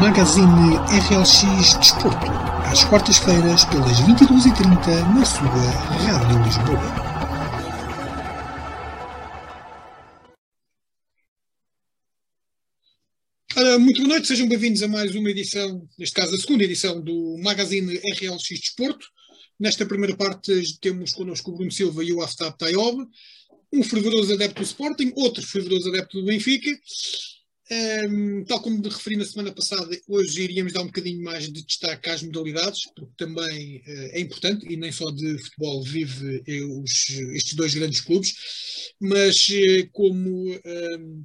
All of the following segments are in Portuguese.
Magazine RLX Desporto, às quartas-feiras, pelas 22h30, na sua Rádio Lisboa. Ora, muito boa noite, sejam bem-vindos a mais uma edição, neste caso a segunda edição do Magazine RLX Desporto. Nesta primeira parte temos connosco o Bruno Silva e o Aftab Tayob, um fervoroso adepto do Sporting, outro fervoroso adepto do Benfica. Um, tal como referi na semana passada, hoje iríamos dar um bocadinho mais de destaque às modalidades, porque também uh, é importante, e nem só de futebol vive uh, os, estes dois grandes clubes, mas uh, como um,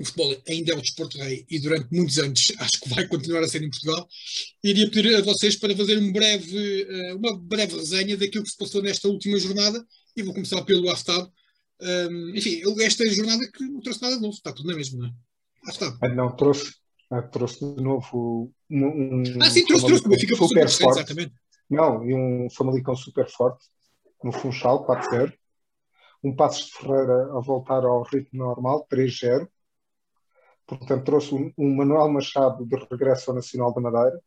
o futebol ainda é o desporto rei e durante muitos anos acho que vai continuar a ser em Portugal, iria pedir a vocês para fazer um breve, uma breve resenha daquilo que se passou nesta última jornada, e vou começar pelo Aftab. Um, enfim, esta jornada que não trouxe nada de novo, está tudo na mesma, não é? Ah, não, trouxe, ah, trouxe de novo um. um ah, sim, trouxe, trouxe, porque fica super, super forte. Exatamente. Não, e um Famalicão super forte no Funchal, 4-0. Um Passos de Ferreira a voltar ao ritmo normal, 3-0. Portanto, trouxe um, um Manuel Machado de regresso ao Nacional da Madeira.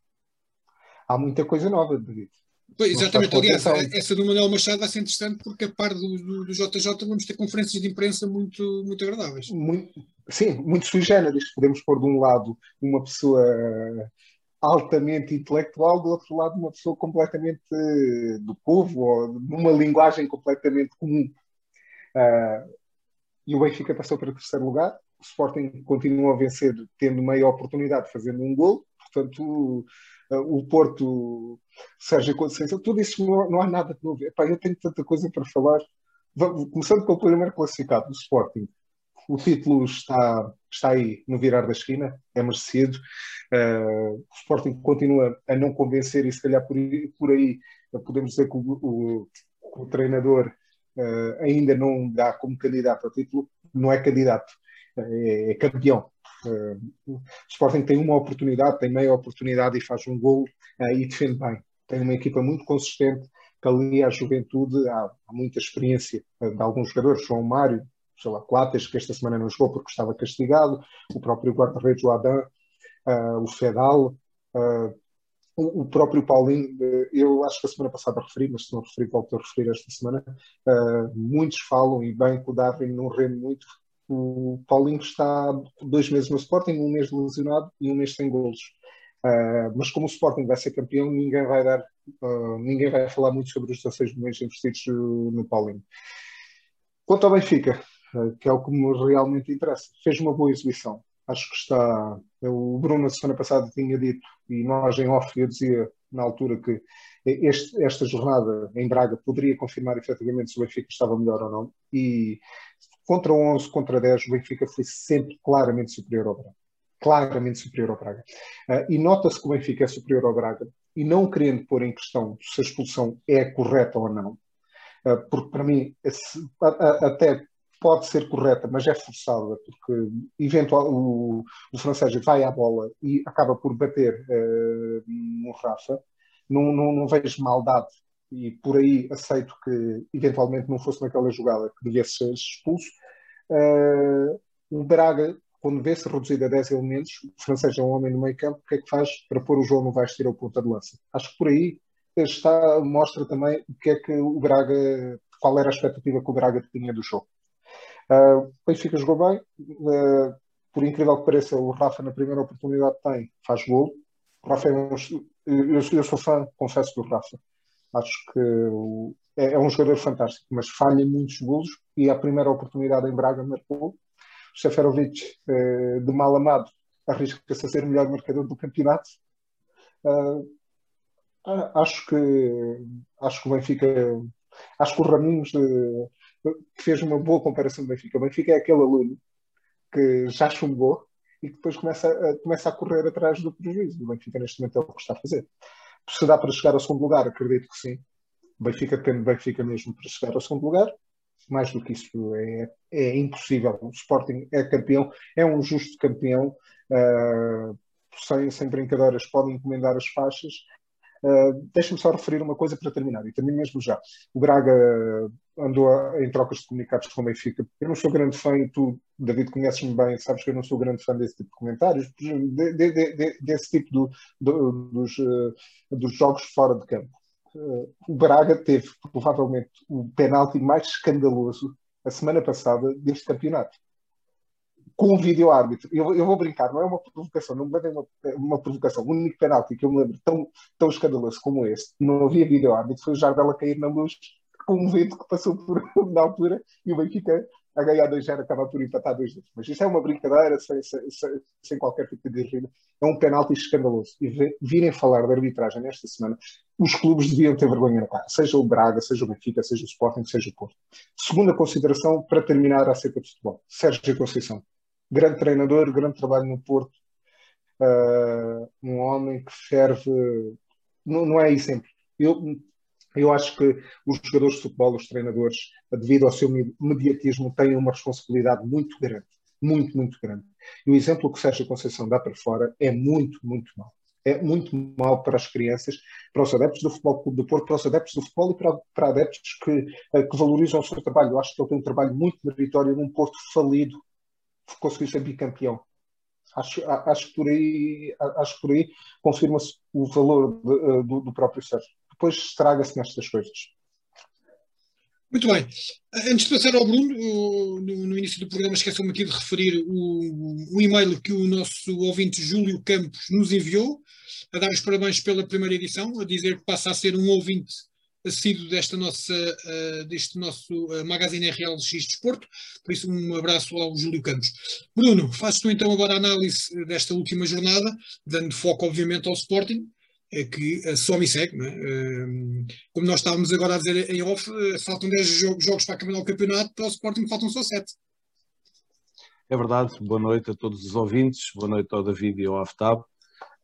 Há muita coisa nova, David. Pois, exatamente, aliás, essa do Manuel Machado vai ser interessante porque a par do, do, do, JJ vamos ter conferências de imprensa muito, muito agradáveis. Muito, sim, muito sui generis. Podemos pôr de um lado uma pessoa altamente intelectual, do outro lado uma pessoa completamente do povo, ou numa linguagem completamente comum. Uh, e o Benfica passou para o terceiro lugar. O Sporting continua a vencer, tendo meia oportunidade, fazendo um gol. Portanto, o Porto, Sérgio Conceição, tudo isso não, não há nada de novo. Epá, eu tenho tanta coisa para falar. Começando pelo primeiro classificado, o Sporting. O título está, está aí no virar da esquina, é merecido. Uh, o Sporting continua a não convencer e se calhar por, por aí podemos dizer que o, o, o treinador uh, ainda não dá como candidato ao título. Não é candidato, é, é campeão. Uh, o Sporting tem uma oportunidade, tem meia oportunidade e faz um gol e defende bem. Tem uma equipa muito consistente, que ali à juventude há, há muita experiência de alguns jogadores, João Mário, sei lá, Coates, que esta semana não jogou porque estava castigado, o próprio guarda-redes, o Adam, o Fedal, o, próprio Paulinho, eu acho que a semana passada referi, mas se não referi, volto a referir esta semana. muitos falam, e bem, que o Darwin não rende muito, o Paulinho está dois meses no Sporting, um mês lesionado e um mês sem golos. Uh, mas como o Sporting vai ser campeão, ninguém vai dar, uh, ninguém vai falar muito sobre os 16 milhões investidos no Paulinho. Quanto ao Benfica, uh, que é o que me realmente interessa, fez uma boa exibição. Acho que está. O Bruno, na semana passada, tinha dito, e nós em off, eu dizia na altura que este, esta jornada em Braga poderia confirmar efetivamente se o Benfica estava melhor ou não. E contra 11, contra 10, o Benfica foi sempre claramente superior ao Braga. Claramente superior ao Braga. E nota-se que o Benfica é superior ao Braga, e não querendo pôr em questão se a expulsão é correta ou não, porque para mim até pode ser correta, mas é forçada, porque eventual, o, o francês vai à bola e acaba por bater uh, no Rafa. Não, não, não vejo maldade e por aí aceito que eventualmente não fosse naquela jogada que devia ser expulso. Uh, o Braga, quando vê-se reduzido a 10 elementos, o francês é um homem no meio campo, o que é que faz para pôr o jogo no vais tirar o ponta de lança? Acho que por aí está, mostra também o que é que o Braga, qual era a expectativa que o Braga tinha do jogo. Uh, o Benfica jogou bem, uh, por incrível que pareça, o Rafa na primeira oportunidade tem, faz gol. O Rafa é um, eu, eu sou fã, confesso, do Rafa. Acho que é, é, um jogador fantástico, mas falha muitos golos e a primeira oportunidade em Braga marcou. O Seferovic, eh, de mal amado, arrisca-se a ser o melhor marcador do campeonato. Uh, acho que acho que o Benfica acho que o Raminhos eh, fez uma boa comparação do Benfica. O Benfica é aquele aluno que já chumbou e que depois começa a, começa a correr atrás do prejuízo. O Benfica neste momento é o que está a fazer. Se dá para chegar ao segundo lugar, acredito que sim. O Benfica depende do Benfica mesmo para chegar ao segundo lugar. Mais do que isso é, é impossível. O Sporting é campeão, é um justo campeão. Uh, sem, sem brincadeiras, podem encomendar as faixas. Uh, Deixa-me só referir uma coisa para terminar, e também mesmo já. O Braga andou a, em trocas de comunicados com o Benfica. Eu não sou grande fã, e tu, David, conheces-me bem, sabes que eu não sou grande fã desse tipo de comentários, de, de, de, desse tipo do, do, dos, uh, dos jogos fora de campo. Uh, o Braga teve provavelmente o penalti mais escandaloso a semana passada deste campeonato com o vídeo árbitro. Eu, eu, vou brincar, não é uma provocação, não levem uma, uma provocação. O único penalti que eu me lembro tão, tão escandaloso como este, não havia vídeo árbitro, foi o Jardel a cair na luz com um vento que passou por, na altura e o Benfica a ganhar 2-0 acaba por empatar 2-2. Mas isso é uma brincadeira sem, sem, sem, qualquer tipo de rima. É um penalti escandaloso. E virem falar de arbitragem nesta semana, os clubes deviam ter vergonha na cara. Seja o Braga, seja o Benfica, seja o Sporting, seja o Porto. Segunda consideração, para terminar acerca de futebol. Sérgio Conceição grande treinador, grande trabalho no Porto, uh, um homem que serve. Não, não é aí sempre. Eu, eu acho que os jogadores de futebol, os treinadores, devido ao seu mediatismo, têm uma responsabilidade muito grande. Muito, muito grande. E o exemplo que Sérgio Conceição dá para fora é muito, muito mau. É muito mau para as crianças, para os adeptos do Futebol Clube do Porto, para os adeptos do futebol e para, para adeptos que, que valorizam o seu trabalho. Eu acho que ele tem um trabalho muito meritório num Porto falido, conseguiu ser bicampeão. Acho, acho que por aí, acho por aí confirma-se o valor de, eh, do, do, próprio Sérgio. Depois estraga-se nestas coisas. Muito bem. Antes de passar ao Bruno, no, no início do programa esqueceu-me aqui de referir o, o, e-mail que o nosso ouvinte Júlio Campos nos enviou, a dar os parabéns pela primeira edição, a dizer que passa a ser um ouvinte assíduo desta nossa, uh, deste nosso uh, Magazine RL X Desporto, por isso um abraço ao Júlio Campos. Bruno, fazes tu então agora a análise desta última jornada, dando foco obviamente ao Sporting, é que só me segue, é? como nós estávamos agora a dizer em off, faltam 10 jogos, jogos para acabar o campeonato, para o Sporting faltam só 7. É verdade, boa noite a todos os ouvintes, boa noite ao David e ao Aftab.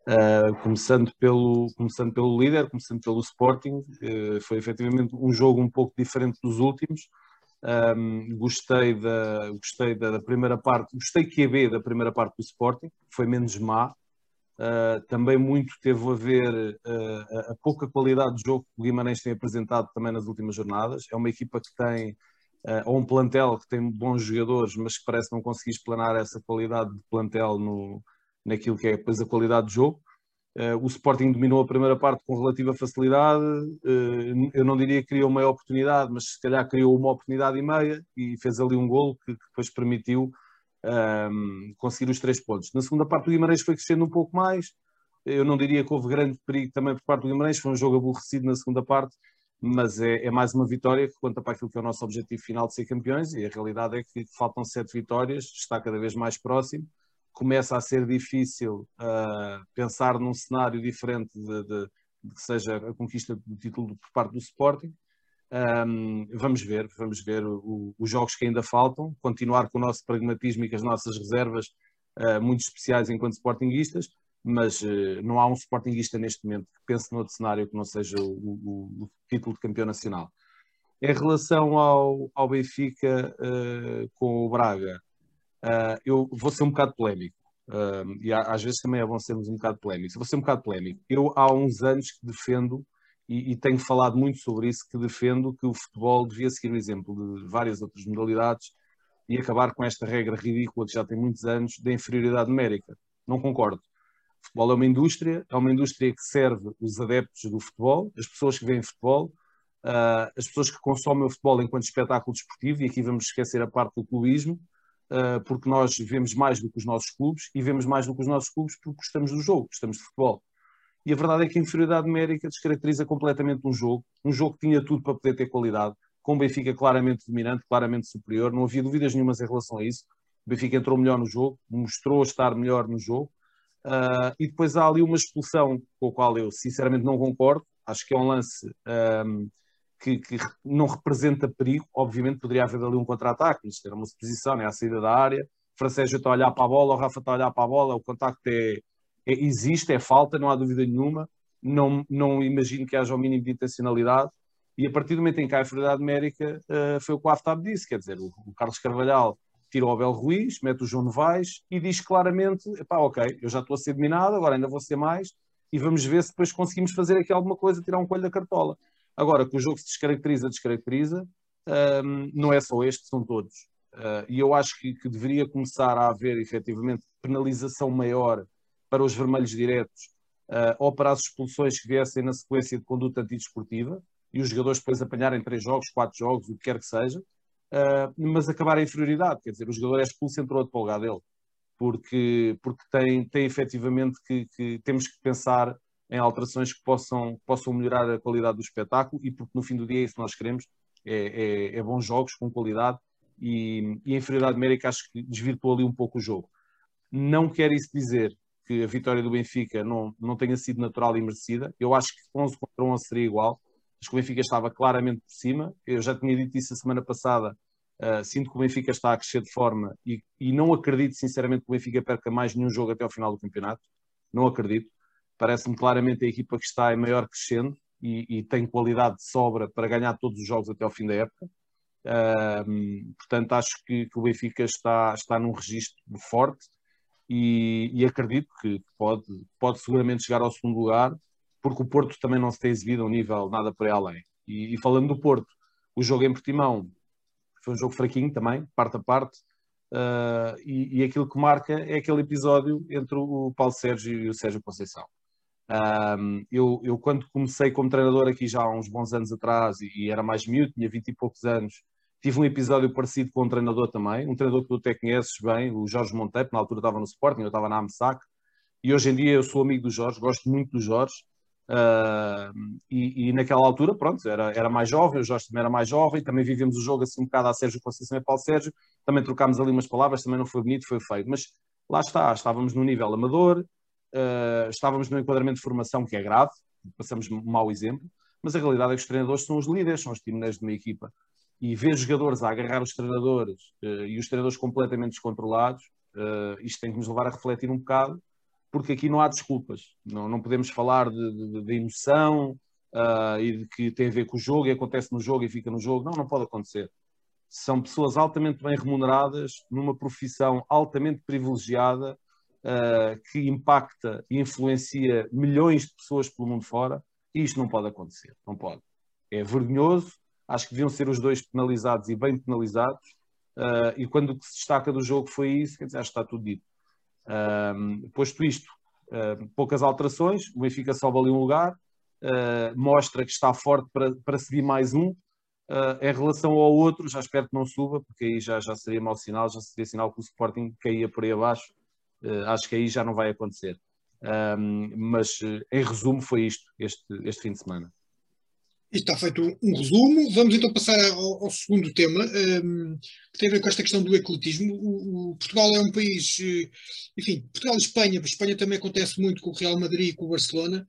Uh, começando, pelo, começando pelo líder, começando pelo Sporting, uh, foi efetivamente um jogo um pouco diferente dos últimos. Um, gostei, da, gostei da, da, primeira parte, gostei que a B da primeira parte do Sporting, foi menos má. Uh, também muito teve a ver a, a pouca qualidade de jogo que o Guimarães tem apresentado também nas últimas jornadas. É uma equipa que tem ou um plantel que tem bons jogadores, mas que parece não conseguir explanar essa qualidade de plantel no, naquilo que é depois a qualidade de jogo. Uh, o Sporting dominou a primeira parte com relativa facilidade. Uh, eu não diria que criou uma oportunidade, mas se calhar criou uma oportunidade e meia e fez ali um golo que, que depois permitiu ehm, conseguir os três pontos. Na segunda parte, o Guimarães foi crescendo um pouco mais. Eu não diria que houve grande perigo também por parte do Guimarães. Foi um jogo aborrecido na segunda parte, mas é, é mais uma vitória que conta para aquilo que é o nosso objetivo final de ser campeões. E a realidade é que faltam sete vitórias, está cada vez mais próximo começa a ser difícil uh, pensar num cenário diferente de, de, de, que seja a conquista do título por parte do Sporting. Um, vamos ver, vamos ver o, os jogos que ainda faltam, continuar com o nosso pragmatismo e com as nossas reservas uh, muito especiais enquanto sportinguistas, mas uh, não há um sportinguista neste momento que pense noutro cenário que não seja o, o, o título de campeão nacional. Em relação ao, ao Benfica com o Braga, Uh, eu vou ser um bocado polémico. Uh, e às vezes também é bom sermos um bocado polémicos. vou ser um bocado polémico. Eu há uns anos que defendo, e, e, tenho falado muito sobre isso, que defendo que o futebol devia seguir o exemplo de várias outras modalidades e acabar com esta regra ridícula que já tem muitos anos da inferioridade numérica. Não concordo. O futebol é uma indústria, é uma indústria que serve os adeptos do futebol, as pessoas que veem futebol, uh, as pessoas que consomem o futebol enquanto espetáculo desportivo, e aqui vamos esquecer a parte do clubismo, porque nós vemos mais do que os nossos clubes e vemos mais do que os nossos clubes porque gostamos do jogo, gostamos de futebol. E a verdade é que a inferioridade numérica descaracteriza completamente um jogo, um jogo que tinha tudo para poder ter qualidade, com o Benfica claramente dominante, claramente superior, não havia dúvidas nenhumas em relação a isso. O Benfica entrou melhor no jogo, mostrou estar melhor no jogo, uh, e depois há ali uma expulsão com a qual eu sinceramente não concordo, acho que é um lance. Um, que, que, não representa perigo. Obviamente poderia haver ali um contra-ataque, mas era uma suposição, é a saída da área. O Francésio está a olhar para a bola, o Rafa está a olhar para a bola, o contacto é, é, existe, é falta, não há dúvida nenhuma. Não, não imagino que haja o mínimo de intencionalidade. E a partir do momento em que a inferioridade numérica, uh, foi o que o Aftab disse, quer dizer, o, o Carlos Carvalhal tira o Abel Ruiz, mete o João Novaes e diz claramente, pá, ok, eu já estou a ser dominado, agora ainda vou ser mais, e vamos ver se depois conseguimos fazer aqui alguma coisa, tirar um coelho da cartola. Agora, que o jogo se descaracteriza, descaracteriza, um, não é só este, são todos. Uh, e eu acho que, que, deveria começar a haver efetivamente penalização maior para os vermelhos diretos uh, ou para as expulsões que viessem na sequência de conduta antidesportiva e os jogadores depois apanharem três jogos, quatro jogos, o que quer que seja, uh, mas acabar a inferioridade, quer dizer, o jogador é expulso entrou outro para o lugar dele, porque, porque tem, tem efetivamente que, que temos que pensar em alterações que possam, possam melhorar a qualidade do espetáculo e porque no fim do dia é isso que nós queremos, é, é, é bons jogos com qualidade e, e a inferioridade numérica acho que desvirtuou ali um pouco o jogo. Não quer isso dizer que a vitória do Benfica não, não tenha sido natural e merecida. Eu acho que 11 contra 11 seria igual. Acho que o Benfica estava claramente por cima. Eu já tinha dito isso a semana passada. Uh, sinto que o Benfica está a crescer de forma e, e não acredito sinceramente que o Benfica perca mais nenhum jogo até ao final do campeonato. Não acredito. Parece-me claramente a equipa que está em maior crescendo e, e, tem qualidade de sobra para ganhar todos os jogos até ao fim da época. Uh, portanto, acho que, que, o Benfica está, está num registro forte e, e, acredito que pode, pode seguramente chegar ao segundo lugar, porque o Porto também não se tem exibido a um nível nada para além. E, e, falando do Porto, o jogo em Portimão foi um jogo fraquinho também, parte a parte, uh, e, e, aquilo que marca é aquele episódio entre o Paulo Sérgio e o Sérgio Conceição. Um, eu, eu, quando comecei como treinador aqui já há uns bons anos atrás e, era mais miúdo, tinha 20 e poucos anos, tive um episódio parecido com um treinador também, um treinador que tu até conheces bem, o Jorge Monteiro, na altura estava no Sporting, eu estava na AMSAC, e hoje em dia eu sou amigo do Jorge, gosto muito do Jorge, uh, e, e, naquela altura, pronto, era, era mais jovem, o Jorge também era mais jovem, também vivemos o jogo assim um bocado a Sérgio Conceição e Paulo Sérgio, também trocámos ali umas palavras, também não foi bonito, foi feio, mas lá está, estávamos no nível amador, uh, estávamos no enquadramento de formação que é grave, passamos um mau exemplo, mas a realidade é que os treinadores são os líderes, são os timoneiros de uma equipa. E ver jogadores a agarrar os treinadores uh, e os treinadores completamente descontrolados, uh, isto tem que nos levar a refletir um bocado, porque aqui não há desculpas. Não, não podemos falar de, de, de emoção e de que tem a ver com o jogo e acontece no jogo e fica no jogo. Não, não pode acontecer. São pessoas altamente bem remuneradas, numa profissão altamente privilegiada, uh, que impacta e influencia milhões de pessoas pelo mundo fora, e isto não pode acontecer, não pode. É vergonhoso, acho que deviam ser os dois penalizados e bem penalizados, uh, e quando o que se destaca do jogo foi isso, quer dizer, acho que está tudo dito. Uh, posto isto, uh, poucas alterações, o Benfica sobe ali um lugar, uh, mostra que está forte para, para subir mais um. em relação ao outro, já espero que não suba, porque aí já, já seria mau sinal, já seria sinal que o Sporting caía por aí abaixo uh, acho que aí já não vai acontecer. Um, mas uh, em resumo foi isto, este, este fim de semana. Está feito um resumo. Vamos então passar ao, ao segundo tema, um, que tem a ver com esta questão do ecletismo. O, o, Portugal é um país, eh, enfim, Portugal e Espanha, Espanha também acontece muito com o Real Madrid e com o Barcelona.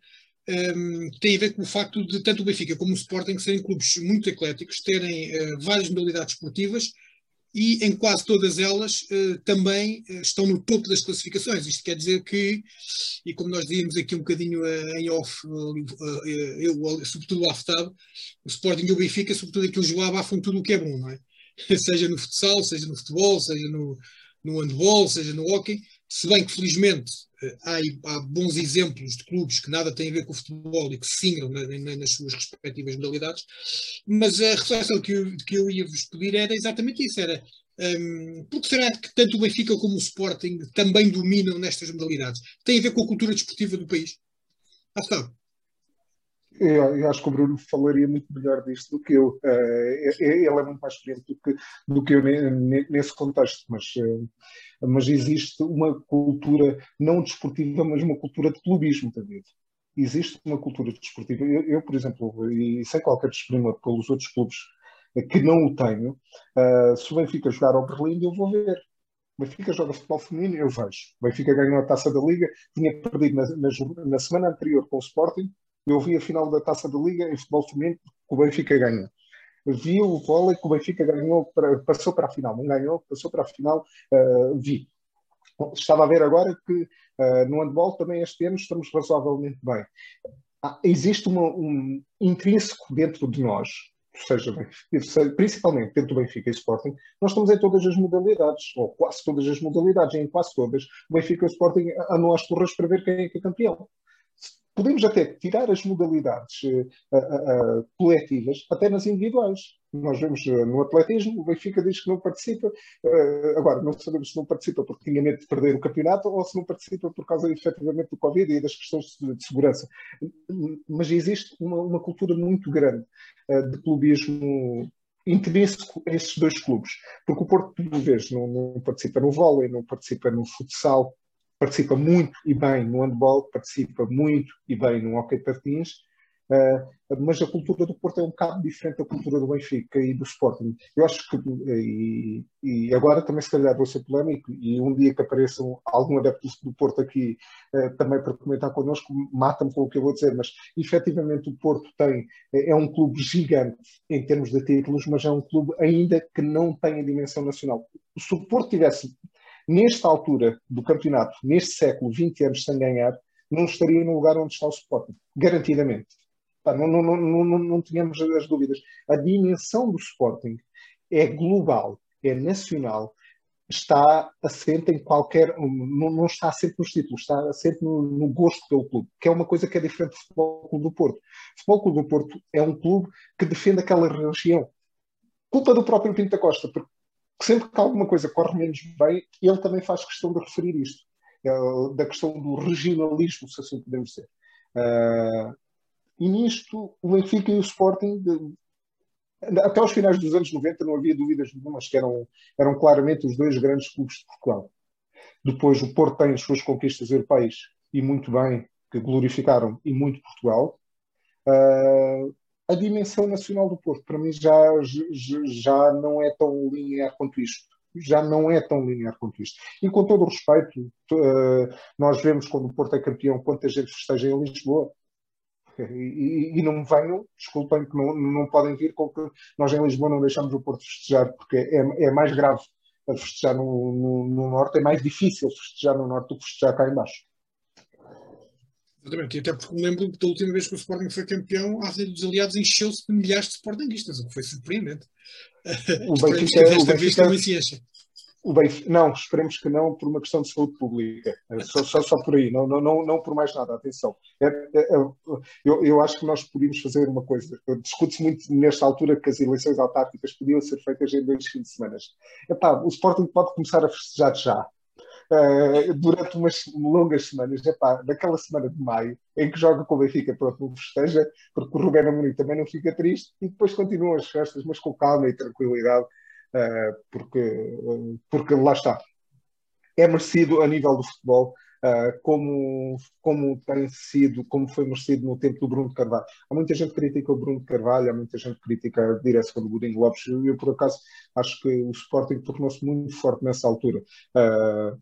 Um, tem a ver com o facto de tanto o Benfica como o Sporting serem clubes muito ecléticos, terem uh, várias modalidades esportivas e em quase todas elas uh, também uh, estão no topo das classificações. Isto quer dizer que, e como nós dizíamos aqui um bocadinho uh, em off, eu, sobretudo o Aftab, o Sporting e o Benfica, sobretudo aquilo que abafam tudo o que é bom, não é? seja no futsal, seja no futebol, seja no, no handball, seja no hockey, se bem que felizmente há, há, bons exemplos de clubes que nada têm a ver com o futebol e que se singram nas suas respectivas modalidades, mas a reflexão que eu, que eu ia vos pedir era exatamente isso, era um, porque será que tanto o Benfica como o Sporting também dominam nestas modalidades? Tem a ver com a cultura desportiva do país? Ah, está. Eu, eu, acho que o Bruno falaria muito melhor disto do que eu. Uh, ele é muito mais experiente do que, do que eu nesse contexto, mas, uh, mas existe uma cultura não desportiva, mas uma cultura de clubismo, David. Existe uma cultura desportiva. Eu, eu, por exemplo, e sem qualquer desprima pelos outros clubes que não o tenho, uh, se o Benfica jogar ao Berlim, eu vou ver. Benfica joga futebol feminino, eu vejo. Benfica ganhou a taça da Liga, tinha perdido na, na, na semana anterior com o Sporting, eu vi a final da Taça da Liga em futebol feminino que o Benfica ganhou. Vi o vôlei que o Benfica ganhou, passou para a final. Não ganhou, passou para a final. Uh, vi. Estava a ver agora que uh, no handball também este ano estamos razoavelmente bem. Ah, existe uma, um intrínseco dentro de nós, seja, principalmente dentro do Benfica e Sporting, nós estamos em todas as modalidades, ou quase todas as modalidades, em quase todas. O Benfica e o Sporting andam às torres para ver quem é que é campeão podemos até tirar as modalidades uh, uh, uh, coletivas até nas individuais. Nós vemos no atletismo, o Benfica diz que não participa, agora não sabemos se não participa porque tinha medo de perder o campeonato ou se não participa por causa efetivamente do Covid e das questões de, segurança. Mas existe uma, uma cultura muito grande de clubismo intrínseco a esses dois clubes, porque o Porto, por vezes, não, não participa no vôlei, não participa no futsal, participa muito e bem no handball, participa muito e bem no hockey patins, uh, mas a cultura do Porto é um bocado diferente da cultura do Benfica e do Sporting. Eu acho que, e, e agora também se calhar vou ser polémico, e um dia que apareçam algum adepto do Porto aqui uh, também para comentar connosco, mata-me com o que eu vou dizer, mas efetivamente o Porto tem, é um clube gigante em termos de títulos, mas é um clube ainda que não tem a dimensão nacional. Se o Porto tivesse nesta altura do campeonato, neste século, 20 anos sem ganhar, não estaria no lugar onde está o Sporting, garantidamente. não, não, não, não, não tínhamos as dúvidas. A dimensão do Sporting é global, é nacional, está assente em qualquer. Não, não está assente nos títulos, está assente no, no, gosto pelo clube, que é uma coisa que é diferente do Futebol Clube do Porto. O Futebol Clube do Porto é um clube que defende aquela região. Culpa do próprio Pinto da Costa, porque sempre que alguma coisa corre menos bem, ele também faz questão de referir isto, é, da questão do regionalismo, se assim podemos dizer. Uh, e nisto, o Benfica e o Sporting, até aos finais dos anos 90, não havia dúvidas nenhumas que eram, eram claramente os dois grandes clubes de Portugal. Depois, o Porto tem as suas conquistas europeias, e muito bem, que glorificaram e muito Portugal. Uh, a dimensão nacional do Porto, para mim, já, já não é tão linear quanto isto. Já não é tão linear quanto isto. E com todo o respeito, uh, nós vemos quando o Porto é campeão quanta gente festeja em Lisboa. E, e, não venham, desculpem que não, não podem vir com que nós em Lisboa não deixamos o Porto festejar, porque é, é mais grave festejar no, no, no Norte, é mais difícil festejar no Norte do que festejar cá embaixo. Exatamente, e até porque me lembro que da última vez que o Sporting foi campeão, a Rede dos Aliados encheu-se de milhares de Sportingistas, o que foi surpreendente. O Benfica, desta o Benfica, vez também se. O Benfica, não, esperemos que não, por uma questão de saúde pública. É só, só, só por aí, não, não, não, não por mais nada, atenção. É, é, é, eu, eu acho que nós podíamos fazer uma coisa. Discute-se muito nesta altura que as eleições autárquicas podiam ser feitas em dois fins de semana. Epá, o Sporting pode começar a festejar já uh, durante umas longas semanas, epá, naquela semana de maio, em que joga com o Benfica, pronto, não festeja, porque o Rubén Amorim também não fica triste, e depois continuam as festas, mas com calma e tranquilidade, uh, porque, uh, porque lá está. É merecido a nível do futebol, Uh, como, como tem sido, como foi merecido no tempo do Bruno Carvalho. Há muita gente que critica o Bruno Carvalho, há muita gente que critica a direção do Godinho Lopes. Eu, por acaso, acho que o Sporting tornou-se muito forte nessa altura. Uh,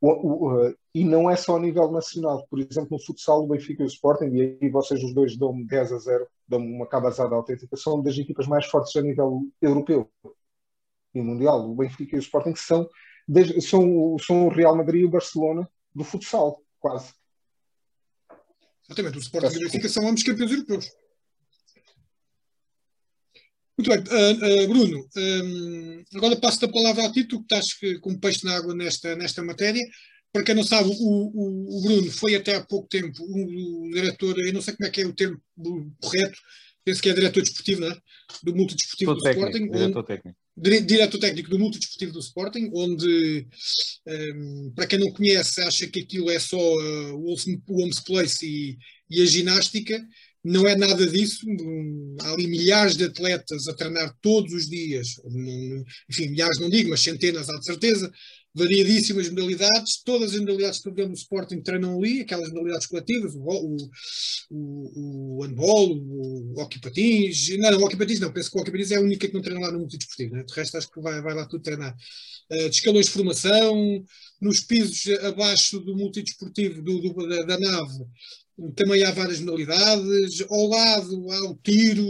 o, o, e não é só a nível nacional. Por exemplo, no futsal, o Benfica e o Sporting, e aí vocês os dois dão-me 10 a 0, dão-me uma cabazada autêntica, são das equipas mais fortes a nível europeu e mundial. O Benfica e o Sporting são, são, são o Real Madrid e o Barcelona do futsal, quase. Exatamente, o Sporting e o Benfica são ambos campeões europeus. Muito bem, uh, uh, Bruno, um, agora passo a palavra a ti, tu que estás com peixe na água nesta, nesta matéria. Para quem não sabe, o, o, o Bruno foi até há pouco tempo o, o, diretor, eu não sei como é que é o termo correto, penso que é diretor desportivo, não é? Do multidesportivo do técnico, Sporting. Diretor onde, técnico. Diretor técnico do multidesportivo do Sporting, onde, um, para quem não conhece, acha que aquilo é só uh, o Homes Place e, e a ginástica. Não é nada disso. Há ali milhares de atletas a treinar todos os dias, enfim, milhares não digo, mas centenas há de certeza, variadíssimas modalidades, todas as modalidades que estão no Sporting treinam ali, aquelas modalidades coletivas, o, o, o, o handball, o hockey patins, não, não, o hockey patins não, penso que o hockey patins é a única que não treina lá no multidesportivo, né? de resto acho que vai, vai lá tudo treinar. Uh, de escalões de formação, nos pisos abaixo do multidesportivo do, do da, da, nave, também há várias modalidades, ao lado há o tiro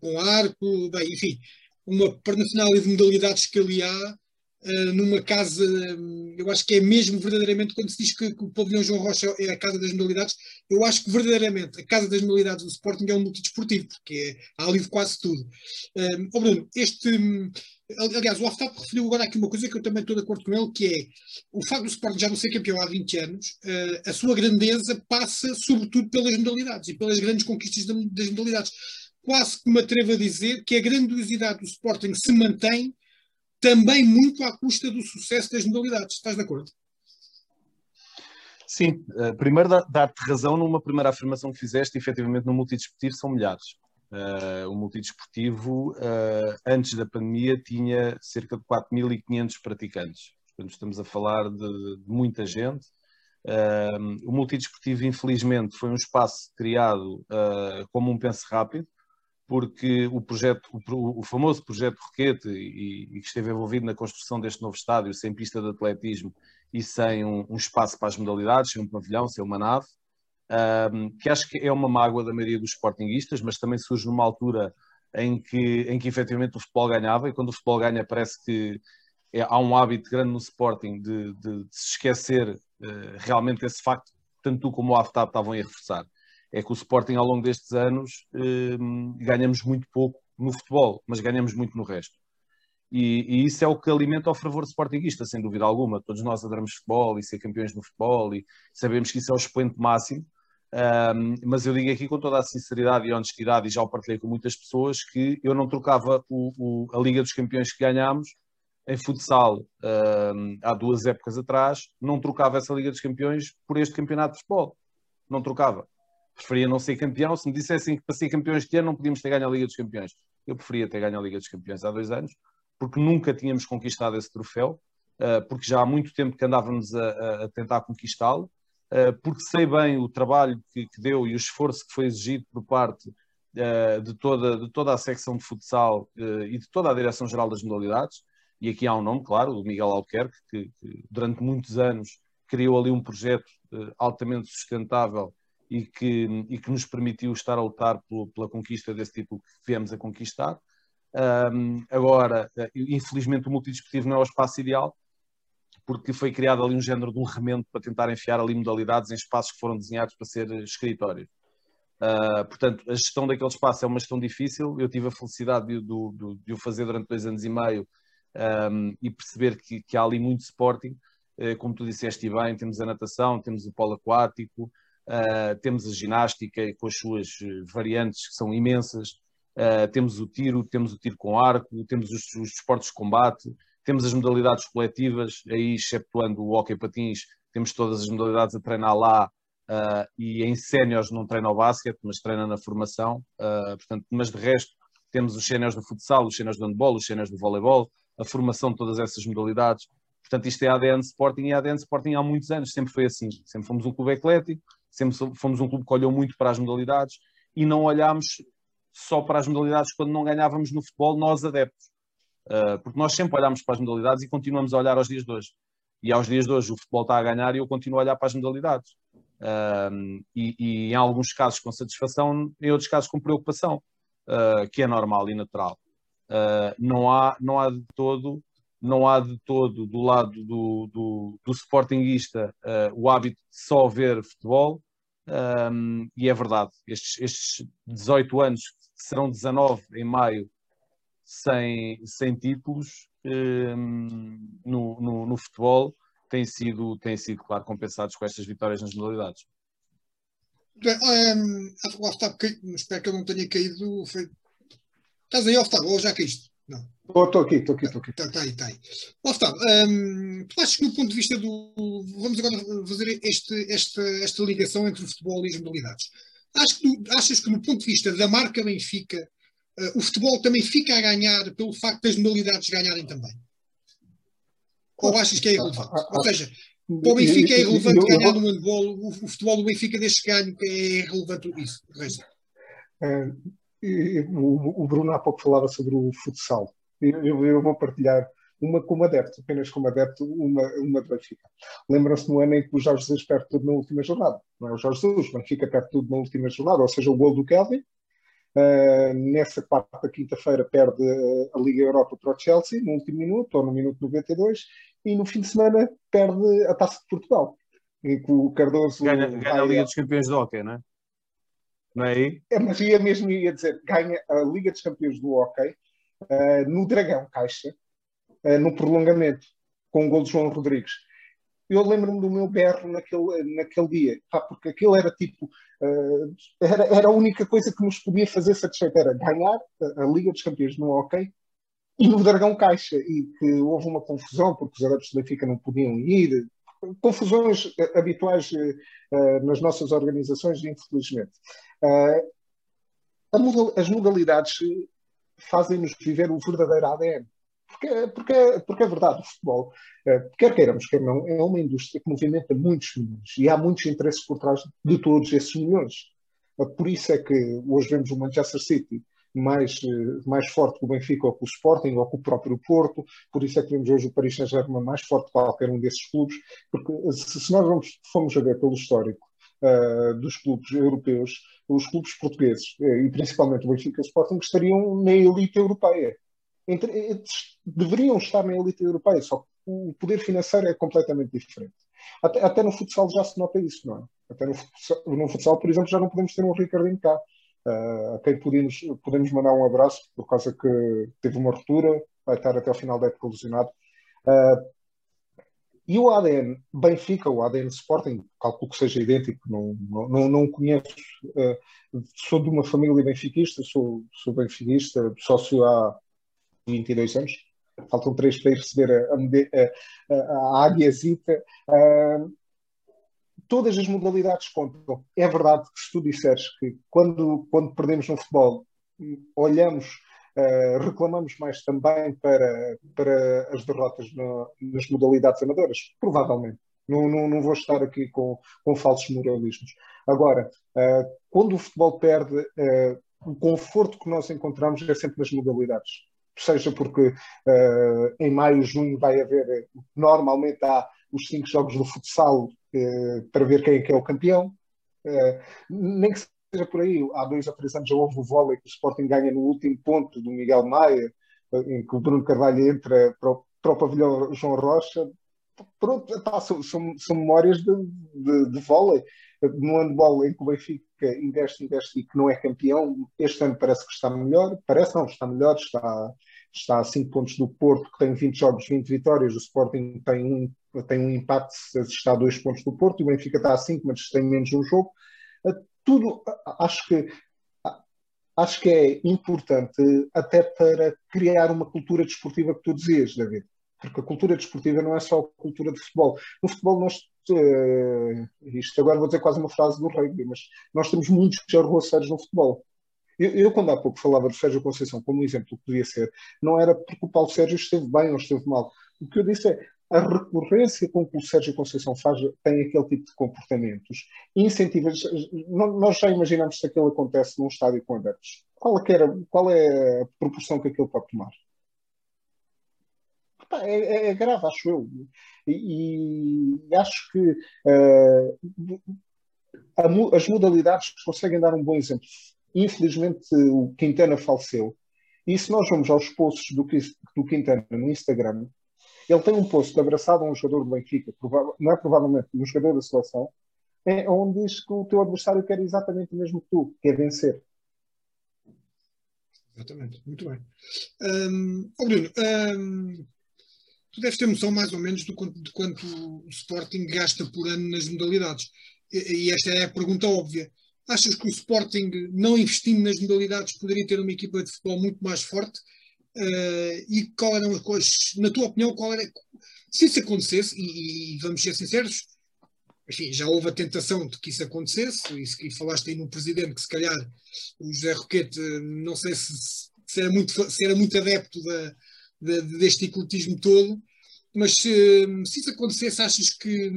com arco, bem, enfim, uma parnacional de modalidades que ali há uh, numa casa, eu acho que é mesmo verdadeiramente, quando se diz que, que, o pavilhão João Rocha é a casa das modalidades, eu acho que verdadeiramente a casa das modalidades do Sporting é um multidesportivo, porque é, há ali de quase tudo. Uh, oh Bruno, este, Aliás, o Oftap referiu agora aqui uma coisa que eu também estou de acordo com ele, que é o facto do Sporting já não ser campeão há 20 anos, uh, a sua grandeza passa sobretudo pelas modalidades e pelas grandes conquistas das modalidades. Quase que me atrevo a dizer que a grandiosidade do Sporting se mantém também muito à custa do sucesso das modalidades. Estás de acordo? Sim, uh, primeiro dar-te razão numa primeira afirmação que fizeste, efetivamente no multidesportivo são milhares. Uh, o multidesportivo, uh, antes da pandemia, tinha cerca de 4.500 praticantes. Portanto, estamos a falar de, de muita gente. Uh, o multidesportivo, infelizmente, foi um espaço criado como um pense rápido, porque o projeto, o, famoso projeto Roquete, e, que esteve envolvido na construção deste novo estádio, sem pista de atletismo e sem um, um espaço para as modalidades, sem um pavilhão, sem uma nave, um, que acho que é uma mágoa da maioria dos sportinguistas, mas também surge numa altura em que, em que efetivamente o futebol ganhava, e quando o futebol ganha parece que é, há um hábito grande no Sporting de, de, de se esquecer uh, realmente desse facto, tanto tu como o Aftab estavam a reforçar é que o Sporting ao longo destes anos eh, ganhamos muito pouco no futebol, mas ganhamos muito no resto. E, e, isso é o que alimenta o fervor sportinguista, sem dúvida alguma. Todos nós adoramos futebol e ser campeões no futebol e sabemos que isso é o expoente máximo. Um, mas eu digo aqui com toda a sinceridade e honestidade, e já o partilhei com muitas pessoas, que eu não trocava o, o, a Liga dos Campeões que ganhámos em futsal um, há duas épocas atrás, não trocava essa Liga dos Campeões por este campeonato de futebol. Não trocava preferia não ser campeão. Se me dissessem que para ser campeão este ano não podíamos ter ganho a Liga dos Campeões, eu preferia ter ganho a Liga dos Campeões há dois anos, porque nunca tínhamos conquistado esse troféu, uh, porque já há muito tempo que andávamos a, a tentar conquistá-lo, uh, porque sei bem o trabalho que, que, deu e o esforço que foi exigido por parte uh, de, toda, de toda a secção de futsal e de toda a direção-geral das modalidades. E aqui há um nome, claro, o Miguel Alquerque, que, que durante muitos anos criou ali um projeto altamente sustentável e que, e que nos permitiu estar a lutar pela, pela conquista desse título que viemos a conquistar. Um, agora, eh, infelizmente, o multidesportivo não é o espaço ideal, porque foi criado ali um género de um remendo para tentar enfiar ali modalidades em espaços que foram desenhados para ser escritórios. Uh, portanto, a gestão daquele espaço é uma gestão difícil. Eu tive a felicidade de, de, de o fazer durante dois anos e meio um, e perceber que, que, há ali muito Sporting. Uh, como tu disseste bem, temos a natação, temos o polo aquático, Uh, temos a ginástica com as suas eh, variantes que são imensas, uh, temos o tiro, temos o tiro com arco, temos os, os esportes de combate, temos as modalidades coletivas, aí exceptuando o hockey patins, temos todas as modalidades a treinar lá uh, e em séniores não treina o basquete, mas treina na formação, portanto, mas de resto temos os séniores do futsal, os séniores do handball, os séniores do voleibol, a formação de todas essas modalidades. Portanto, isto é ADN Sporting e ADN Sporting há muitos anos, sempre foi assim. Sempre fomos um clube eclético, sempre fomos um clube que olhou muito para as modalidades e não olhámos só para as modalidades quando não ganhávamos no futebol, nós adeptos. Uh, porque nós sempre olhámos para as modalidades e continuamos a olhar aos dias de hoje. E aos dias de hoje o futebol está a ganhar e eu continuo a olhar para as modalidades. Uh, e, e, em alguns casos com satisfação, em outros casos com preocupação, uh, que é normal e natural. não, há, não há de todo não há de todo do lado do, do, do sportinguista uh, o hábito de só ver futebol, um, e é verdade, estes, estes 18 anos, serão 19 em maio, sem, sem títulos um, no, no, no, futebol, têm sido, têm sido, claro, compensados com estas vitórias nas modalidades. Um, espero que eu não tenha caído. Foi... Estás aí, Otávio, ou já caíste? Não. Estou aqui, estou aqui, estou aqui. Está tá aí, está aí. Otávio, um, tu achas que no ponto de vista do. Vamos agora fazer este, esta, esta ligação entre o futebol e as modalidades. Acho que tu, achas que no ponto de vista da marca Benfica, uh, o futebol também fica a ganhar pelo facto das modalidades ganharem também? Ou achas que é irrelevante? Ou seja, para o Benfica é irrelevante ganhar no handball, o, o futebol do Benfica deste ganho é irrelevante isso. O, o Bruno há pouco falava sobre o futsal. Eu, eu, vou partilhar uma como adepto, apenas como adepto, uma, uma de Benfica. Lembram-se no ano em que o Jorge Jesus perde tudo na última jornada. Não é o Jorge Jesus, Benfica perde tudo na última jornada, ou seja, o gol do Kelvin. Uh, nessa quarta, quinta-feira, perde a Liga Europa para o Chelsea, no último minuto, ou no minuto 92, e no fim de semana perde a Taça de Portugal. Em que o Cardoso. Ganha, ganha a Liga dos Campeões de Hockey, não é? Não é? É, mas ia mesmo ia dizer, ganha a Liga dos Campeões do Hockey uh, no Dragão Caixa, uh, no prolongamento, com o gol de João Rodrigues. Eu lembro-me do meu berro naquele, naquele dia, pá, porque aquilo era tipo, uh, era, era a única coisa que nos podia fazer satisfeito, era ganhar a, a Liga dos Campeões no hockey e no Dragão Caixa, e que houve uma confusão, porque os adeptos do Benfica não podiam ir, confusões habituais uh, nas nossas organizações, infelizmente. Uh, as modalidades fazem-nos viver o verdadeiro ADN. Porque, porque, porque é verdade, o futebol, uh, quer queiramos, quer não, é uma indústria que movimenta muitos milhões e há muitos interesses por trás de todos esses milhões. por isso é que hoje vemos o Manchester City mais, mais forte que o Benfica ou que o Sporting ou que o próprio Porto, por isso é que vemos hoje o Paris Saint-Germain mais forte que qualquer um desses clubes, porque se nós vamos, formos a ver pelo histórico uh, dos clubes europeus, os clubes portugueses, uh, e principalmente o Benfica Sporting, estariam na elite europeia. Entre, deveriam estar na elite europeia, só que o poder financeiro é completamente diferente. Até, até no futsal já se nota isso, não é? Até no futsal, no futsal, por exemplo, já não podemos ter um Ricardinho cá uh, a quem podemos, podemos mandar um abraço, por causa que teve uma ruptura, vai estar até o final da época lesionado. Uh, e o ADN Benfica, o ADN Sporting, calculo que seja idêntico, não, não, não conheço, uh, sou de uma família benfiquista, sou, sou benfiquista, sócio há 22 anos, faltam três para ir receber a, a, a, águiazita. Uh, todas as modalidades contam. É verdade que se tu disseres que quando, quando perdemos no futebol, olhamos, uh, reclamamos mais também para, para as derrotas no, nas modalidades amadoras, provavelmente. Não, não, não, vou estar aqui com, com falsos moralismos. Agora, uh, quando o futebol perde, uh, o conforto que nós encontramos é sempre nas modalidades. Seja porque em maio, junho vai haver, normalmente há os cinco jogos do futsal eh, para ver quem é que é o campeão. Eh, nem que seja por aí, há dois ou três anos já houve o vôlei que o Sporting ganha no último ponto do Miguel Maia, em que o Bruno Carvalho entra para o, para o pavilhão João Rocha. Pronto, pá, são, são, são, memórias de, de, de vôlei. No handball em que o Benfica investe, investe e que não é campeão, este ano parece que está melhor. Parece não, está melhor, está, está a 5 pontos do Porto, que tem 20 jogos, 20 vitórias. O Sporting tem um tem um impacto se está a dois pontos do Porto e o Benfica está a cinco, mas tem menos um jogo. Eh, tudo, acho que acho que é importante até para criar uma cultura desportiva que tu dizias, David. Porque a cultura desportiva não é só a cultura de futebol. No futebol nós, uh, isto agora vou dizer quase uma frase do rugby, mas nós temos muitos arroceiros no futebol. Eu, eu, quando há pouco falava de Sérgio Conceição como exemplo que podia ser, não era porque o Paulo Sérgio esteve bem ou esteve mal. O que eu disse é, a recorrência com que o Sérgio Conceição faz tem aquele tipo de comportamentos, incentiva. Nós já imaginamos se aquilo acontece num estádio com adeptos. Qual é, qual é a proporção que aquilo pode tomar? É, é, é, grave, acho eu. E, e acho que uh, a, as modalidades conseguem dar um bom exemplo. Infelizmente, o Quintana faleceu. E se nós vamos aos posts do, do Quintana no Instagram, ele tem um posto abraçado a um jogador do Benfica, não é provavelmente um jogador da seleção, é onde diz que o teu adversário quer exatamente o mesmo que tu, quer vencer. Exatamente, muito bem. Um, Bruno, um, tu deves ter noção mais ou menos do quanto, de quanto o Sporting gasta por ano nas modalidades. E, e esta é a pergunta óbvia. Achas que o Sporting, não investindo nas modalidades, poderia ter uma equipa de futebol muito mais forte Uh, e qual eram as coisas, na tua opinião, qual era, se isso acontecesse, e, e, vamos ser sinceros, enfim, já houve a tentação de que isso acontecesse, e, e falaste aí no presidente que se calhar o José Roquete, não sei se, se, era, muito, se era muito adepto da, da, deste ecletismo todo, mas se, se isso acontecesse, achas que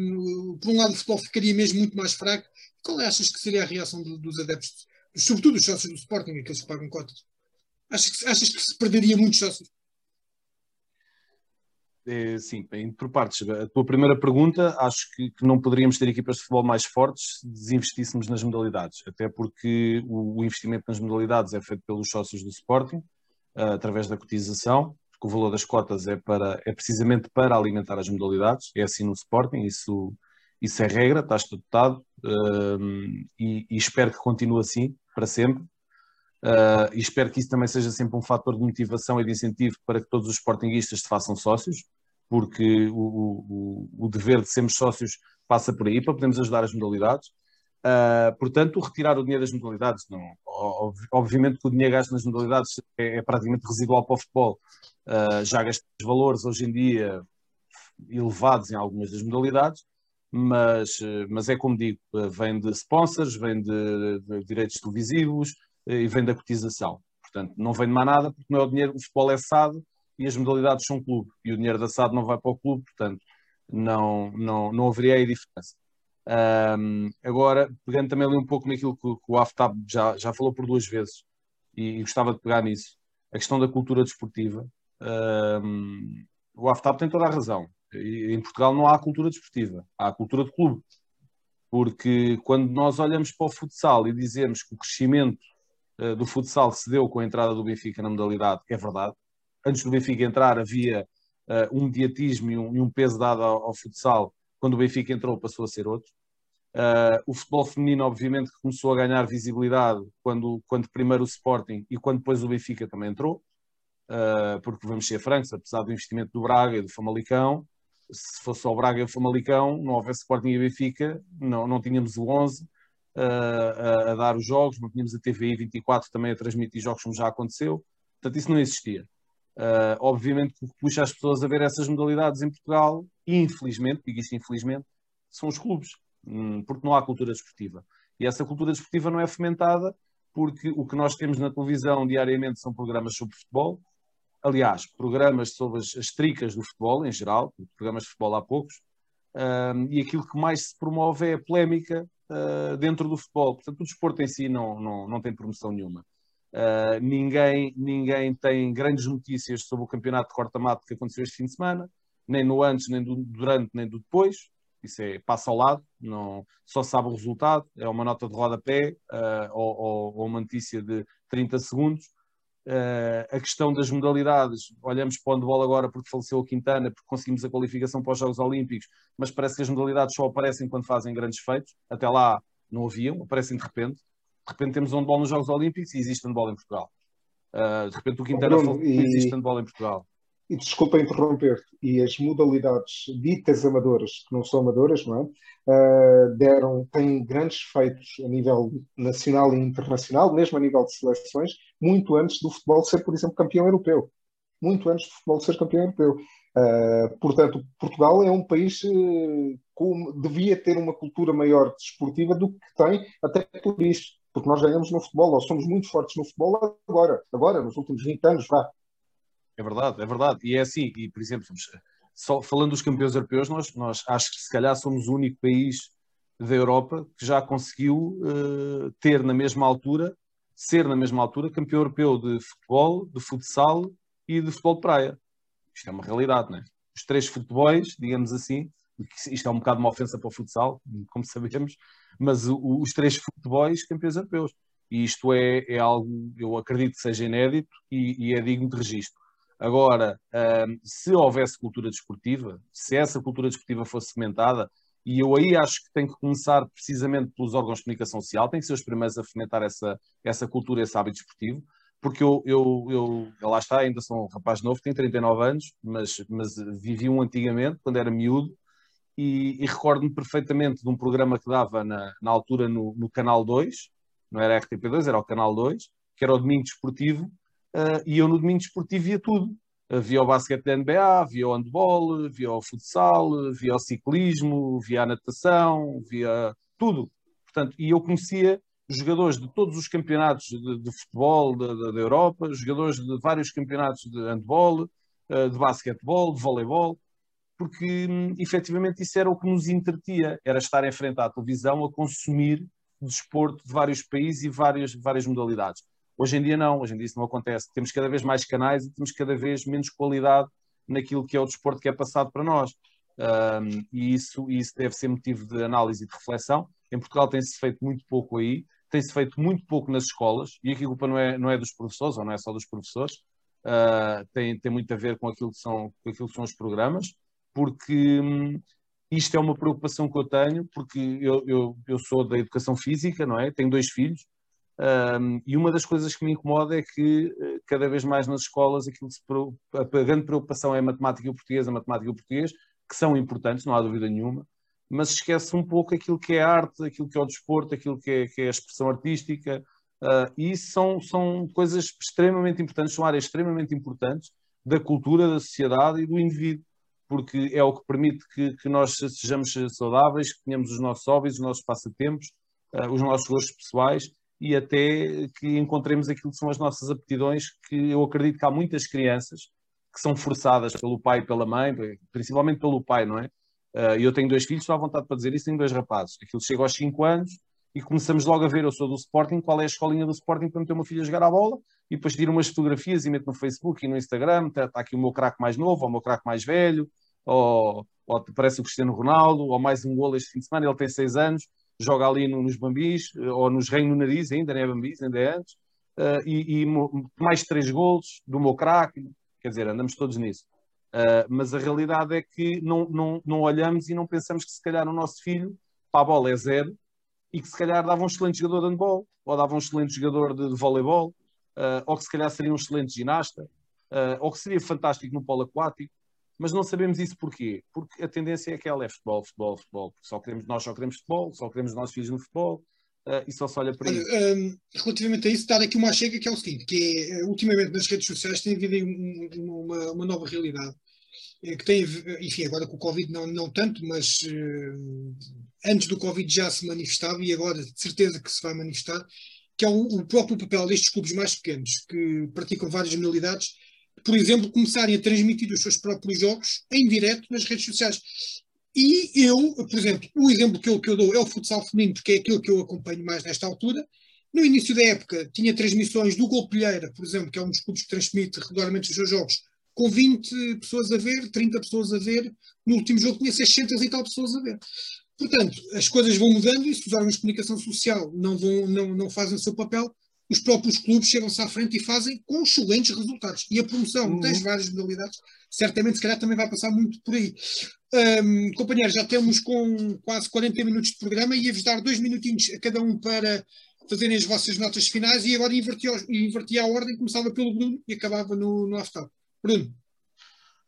por um lado o futebol ficaria mesmo muito mais fraco? Qual é, achas que seria a reação do, dos adeptos, sobretudo dos sócios do Sporting, aqueles que pagam cotas? Achas que, achas que se perderia muitos sócios? É, sim, bem, por partes. A tua primeira pergunta, acho que, que, não poderíamos ter equipas de futebol mais fortes se desinvestíssemos nas modalidades, até porque o, o investimento nas modalidades é feito pelos sócios do Sporting, uh, através da cotização, porque o valor das cotas é, para, é precisamente para alimentar as modalidades, é assim no Sporting, isso, isso é regra, está estatutado uh, e, e espero que continue assim para sempre. Uh, e espero que isso também seja sempre um fator de motivação e de incentivo para que todos os sportinguistas se façam sócios, porque o, o, o dever de sermos sócios passa por aí, para podermos ajudar as modalidades. Uh, portanto, retirar o dinheiro das modalidades, não, obviamente que o dinheiro gasto nas modalidades é, é praticamente residual para o futebol. Uh, já gastamos valores hoje em dia elevados em algumas das modalidades, mas, mas é como digo, vem de sponsors, vem de, de direitos televisivos, e vem da cotização. Portanto, não vem de mais nada, porque não é o dinheiro, o futebol é SAD e as modalidades são clube, e o dinheiro da SAD não vai para o clube, portanto, não, não, não haveria aí diferença. Um, agora, pegando também ali um pouco naquilo que, que o AFTAB já, já falou por duas vezes, e, e, gostava de pegar nisso, a questão da cultura desportiva. Um, o AFTAB tem toda a razão. Em Portugal não há cultura desportiva, há cultura de clube. Porque quando nós olhamos para o futsal e dizemos que o crescimento eh, do futsal se deu com a entrada do Benfica na modalidade, é verdade. Antes do Benfica entrar havia uh, um mediatismo e um, peso dado ao, futsal. Quando o Benfica entrou passou a ser outro. Uh, o futebol feminino, obviamente, começou a ganhar visibilidade quando, quando primeiro o Sporting e quando depois o Benfica também entrou. Porque vamos ser francos, apesar do investimento do Braga e do Famalicão, se fosse o Braga e o Famalicão, não houvesse Sporting e Benfica, não, não tínhamos o 11, a, a, dar os jogos, não tínhamos a TVI 24 também a transmitir jogos como já aconteceu, portanto isso não existia. Uh, obviamente que puxa as pessoas a ver essas modalidades em Portugal, e infelizmente, digo isto infelizmente, são os clubes, hum, porque não há cultura desportiva. E essa cultura desportiva não é fomentada porque o que nós temos na televisão diariamente são programas sobre futebol, aliás, programas sobre as, as tricas do futebol em geral, programas de futebol há poucos, um, e aquilo que mais se promove é a polémica uh, dentro do futebol. Portanto, o desporto em si não, não, não tem promoção nenhuma. Uh, ninguém, ninguém tem grandes notícias sobre o campeonato de corta-mato que aconteceu este fim de semana, nem no antes, nem do durante, nem do depois. Isso é passa ao lado, não, só sabe o resultado, é uma nota de rodapé uh, ou, ou, ou uma notícia de 30 segundos. Uh, a questão das modalidades, olhamos para o handball agora porque faleceu o Quintana, porque conseguimos a qualificação para os Jogos Olímpicos, mas parece que as modalidades só aparecem quando fazem grandes feitos. Até lá não haviam, aparecem de repente. De repente temos handball nos Jogos Olímpicos e existe handball em Portugal. Uh, de repente o Quintana Bruno, e... existe handball em Portugal e desculpa interromper-te, e as modalidades ditas amadoras, que não são amadoras, não é? Uh, deram, têm grandes feitos a nível nacional e internacional, mesmo a nível de seleções, muito antes do futebol ser, por exemplo, campeão europeu. Muito antes do futebol ser campeão europeu. Uh, portanto, Portugal é um país uh, com, devia ter uma cultura maior desportiva do que tem, até por isso, porque nós ganhamos no futebol, nós somos muito fortes no futebol agora, agora, nos últimos 20 anos, vá. É verdade, é verdade. E é assim, e por exemplo, só falando dos campeões europeus, nós, nós acho que se calhar somos o único país da Europa que já conseguiu uh, ter na mesma altura, ser na mesma altura campeão europeu de futebol, de futsal e de futebol de praia. Isto é uma realidade, não é? Os três futebols, digamos assim, isto é um bocado uma ofensa para o futsal, como sabemos, mas o, os três futebols campeões europeus. E isto é, é algo, eu acredito que seja inédito e, e é digno de registro. Agora, se houvesse cultura desportiva, se essa cultura desportiva fosse fomentada, e eu aí acho que tem que começar precisamente pelos órgãos de comunicação social, tem que ser os primeiros a fomentar essa, essa cultura, esse hábito desportivo, porque eu, eu, eu, eu lá está, ainda sou um rapaz novo, tenho 39 anos, mas, mas vivi um antigamente, quando era miúdo, e, e recordo-me perfeitamente de um programa que dava na, na altura no, no Canal 2, não era RTP2, era o Canal 2, que era o Domingo Desportivo, uh, e eu no domingo desportivo via tudo. Uh, via o basquete da NBA, via o handball, via o futsal, via o ciclismo, via a natação, via tudo. Portanto, e eu conhecia jogadores de todos os campeonatos de, de futebol da, da, Europa, jogadores de vários campeonatos de handball, uh, de basquetebol, de voleibol, porque hum, efetivamente isso era o que nos entretia, era estar em frente à televisão a consumir desporto de vários países e várias, várias modalidades. Hoje em dia não, hoje em dia isso não acontece. Temos cada vez mais canais e temos cada vez menos qualidade naquilo que é o desporto que é passado para nós. Um, e isso, isso deve ser motivo de análise e de reflexão. Em Portugal tem-se feito muito pouco aí, tem-se feito muito pouco nas escolas, e aqui a culpa não é, não é dos professores, ou não é só dos professores, uh, tem, tem muito a ver com aquilo que são, com aquilo que são os programas, porque hum, isto é uma preocupação que eu tenho, porque eu, eu, eu sou da educação física, não é? Tenho dois filhos, Um, e uma das coisas que me incomoda é que uh, cada vez mais nas escolas aquilo se, a, a grande preocupação é a matemática e o português, a matemática e o português, que são importantes, não há dúvida nenhuma, mas esquece um pouco aquilo que é arte, aquilo que é o desporto, aquilo que é, que é a expressão artística, uh, e são, são coisas extremamente importantes, são áreas extremamente importantes da cultura, da sociedade e do indivíduo, porque é o que permite que, que nós sejamos saudáveis, que tenhamos os nossos hobbies, os nossos passatempos, uh, os nossos gostos pessoais e até que encontremos aquilo que são as nossas aptidões, que eu acredito que há muitas crianças que são forçadas pelo pai e pela mãe, principalmente pelo pai, não é? Uh, eu tenho dois filhos, estou à vontade para dizer isso, tenho dois rapazes. Aquilo chega aos 5 anos e começamos logo a ver, eu sou do Sporting, qual é a escolinha do Sporting para meter o meu filho a jogar a bola e depois tiro umas fotografias e meto no Facebook e no Instagram, está tá aqui o meu craque mais novo, ou o meu craque mais velho, ou, ou parece o Cristiano Ronaldo, ou mais um golo este fim de semana, ele tem 6 anos, joga ali no, nos bambis, ou nos reino no nariz ainda, nem é bambis, ainda é antes, uh, e, e, mais três golos do meu craque, quer dizer, andamos todos nisso. Uh, mas a realidade é que não, não, não olhamos e não pensamos que se calhar o nosso filho, para a bola é zero, e que se calhar dava um excelente jogador de handball, ou dava um excelente jogador de, de voleibol, uh, ou que se calhar seria um excelente ginasta, ou que seria fantástico no polo aquático, mas não sabemos isso porquê? Porque a tendência é que ela é futebol, futebol, futebol. Só queremos, nós só queremos futebol, só queremos os nossos filhos no futebol, uh, e só se olha para isso. Um, relativamente a isso, dar aqui uma chega que é o seguinte, que é, ultimamente nas redes sociais tem havido um, uma, uma nova realidade que tem, enfim, agora com o Covid não, não tanto, mas uh, antes do Covid já se manifestava e agora de certeza que se vai manifestar, que é o, o, próprio papel destes clubes mais pequenos, que praticam várias modalidades, por exemplo, começarem a transmitir os seus próprios jogos em direto nas redes sociais. E eu, por exemplo, o exemplo que eu, que eu dou é o futsal feminino, porque é aquilo que eu acompanho mais nesta altura. No início da época tinha transmissões do Golpilheira, por exemplo, que é um dos clubes que transmite regularmente os seus jogos, com 20 pessoas a ver, 30 pessoas a ver. No último jogo tinha 600 e tal pessoas a ver. Portanto, as coisas vão mudando e se os órgãos de comunicação social não, vão, não, não fazem o seu papel, os próprios clubes chegam-se à frente e fazem com excelentes resultados. E a promoção uhum. das várias modalidades, certamente, se calhar, também vai passar muito por aí. Um, companheiros, já temos com quase 40 minutos de programa e ia-vos dar dois minutinhos a cada um para fazerem as vossas notas finais e agora invertia, invertia a ordem, começava pelo Bruno e acabava no, no after. Bruno.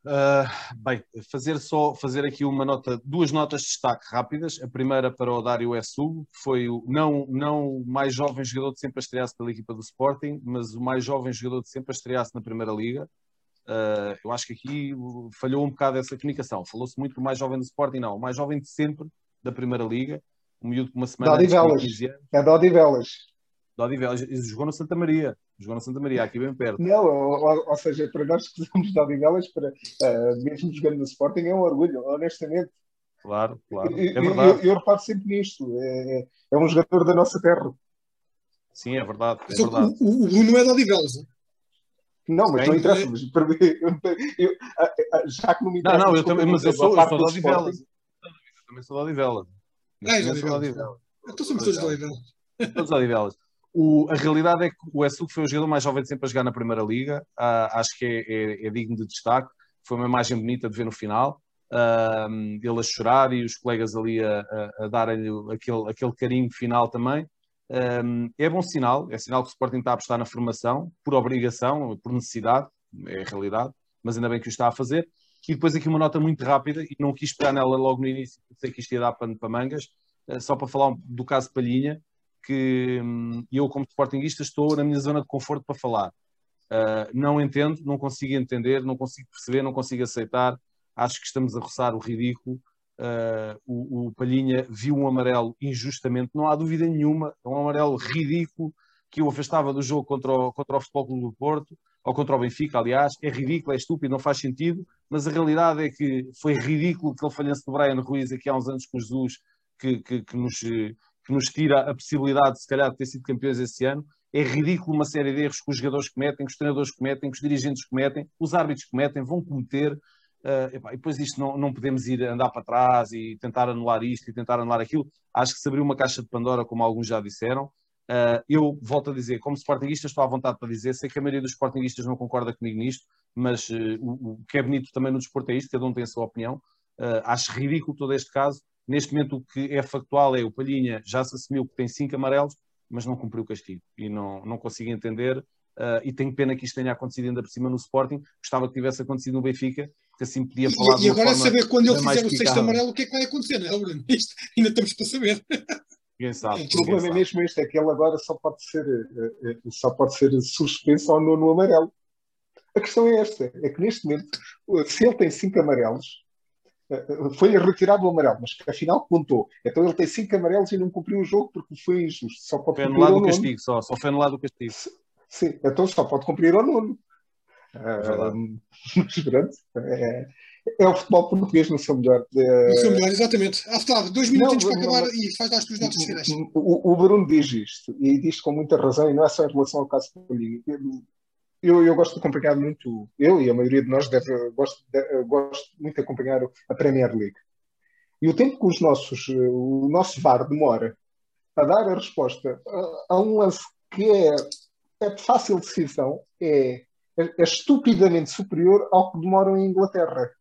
Uh, bem, fazer só fazer aqui uma nota, duas notas de destaque rápidas. A primeira para o Dário Essu, que foi o não, não o mais jovem jogador de sempre a estrear-se pela equipa do Sporting, mas o mais jovem jogador de sempre a estrear-se na Primeira Liga. Uh, eu acho que aqui falhou um bocado essa comunicação. Falou-se muito do mais jovem do Sporting, não. O mais jovem de sempre da Primeira Liga. Um miúdo com uma semana. Dodi Velas. É Dodi Velas. Dodi Velas. Jogou no Santa Maria. Jogou na Santa Maria, aqui bem perto. Não, ou, ou seja, para nós que somos de Odivelas, para, uh, mesmo jogando no Sporting, é um orgulho, honestamente. Claro, claro. É verdade. Eu, eu, eu reparo sempre nisto. É, é um jogador da nossa terra. Sim, é verdade. É verdade. O, o Bruno é de Odivelas. Não, mas Bem, não interessa. Mas para mim, eu, já que não me interessa. Não, não, eu também, mas eu sou, eu sou de Odivelas. Eu também sou de Odivelas. Ah, é de Odivelas. Então somos todos de Odivelas. Todos de Odivelas. O, a realidade é que o Essu foi o jogador mais jovem de sempre a jogar na Primeira Liga. Uh, acho que é, é, é, digno de destaque. Foi uma imagem bonita de ver no final. Uh, ele a chorar e os colegas ali a, a, a darem-lhe aquele, aquele carinho final também. Um, é bom sinal, é sinal que o Sporting está a apostar na formação, por obrigação, por necessidade, é a realidade, mas ainda bem que o está a fazer. E depois aqui uma nota muito rápida, e não quis esperar nela logo no início, sei que isto ia dar pano para mangas, uh, só para falar do caso Palhinha que hum, eu, como sportinguista, estou na minha zona de conforto para falar. Uh, não entendo, não consigo entender, não consigo perceber, não consigo aceitar. Acho que estamos a roçar o ridículo. Uh, o, o, Palhinha viu um amarelo injustamente, não há dúvida nenhuma. É um amarelo ridículo que o afastava do jogo contra o, contra o Futebol Clube do Porto, ou contra o Benfica, aliás. É ridículo, é estúpido, não faz sentido. Mas a realidade é que foi ridículo que ele falhança do Brian Ruiz aqui há uns anos com Jesus, que, que, que nos que nos tira a possibilidade, se calhar, de ter sido campeões esse ano. É ridículo uma série de erros que os jogadores cometem, que os treinadores cometem, que os dirigentes cometem, os árbitros cometem, vão cometer. Uh, e depois isto não, não podemos ir andar para trás e tentar anular isto e tentar anular aquilo. Acho que se abriu uma caixa de Pandora, como alguns já disseram. Uh, eu volto a dizer, como Sportingista, estou à vontade para dizer, sei que a maioria dos Sportingistas não concorda comigo nisto, mas uh, o, o, que é bonito também no desporto é isto, cada um tem a sua opinião. acho ridículo todo este caso, Neste momento, o que é factual é o Palhinha já se assumiu que tem cinco amarelos, mas não cumpriu o castigo e não, não consigo entender. Uh, e tenho pena que isto tenha acontecido ainda por cima no Sporting. Gostava que tivesse acontecido no Benfica, que assim podia falar. E, e agora saber quando ele fizer o sexto amarelo o que é que vai acontecer, não é, Bruno? Isto ainda estamos para saber. Quem sabe, o problema sabe. é mesmo este, é que ele agora só pode ser, eh, eh, só pode ser suspenso ao nono amarelo. A questão é esta, é que neste momento, se ele tem cinco amarelos, eh, foi-lhe retirado o amarelo, mas afinal contou. Então ele tem cinco amarelos e não cumpriu o jogo porque foi injusto. Só pode foi anulado o castigo, só, só foi anulado o castigo. Sim, então só pode cumprir ao nono. Uh, é, é, o futebol português no seu melhor. É... No seu melhor, exatamente. Ah, dois minutinhos para acabar não, e faz lá as tuas notas finais. O, o Bruno diz isto, e diz com muita razão, e não é só em relação ao caso Paulinho. Eu, eu gosto de acompanhar muito, eu e a maioria de nós deve, gosto, de, gosto muito de acompanhar a Premier League. E o tempo que os nossos, o nosso VAR demora a dar a resposta a, a um lance que é, é de fácil decisão é é, é estupidamente superior ao que demoram em Inglaterra.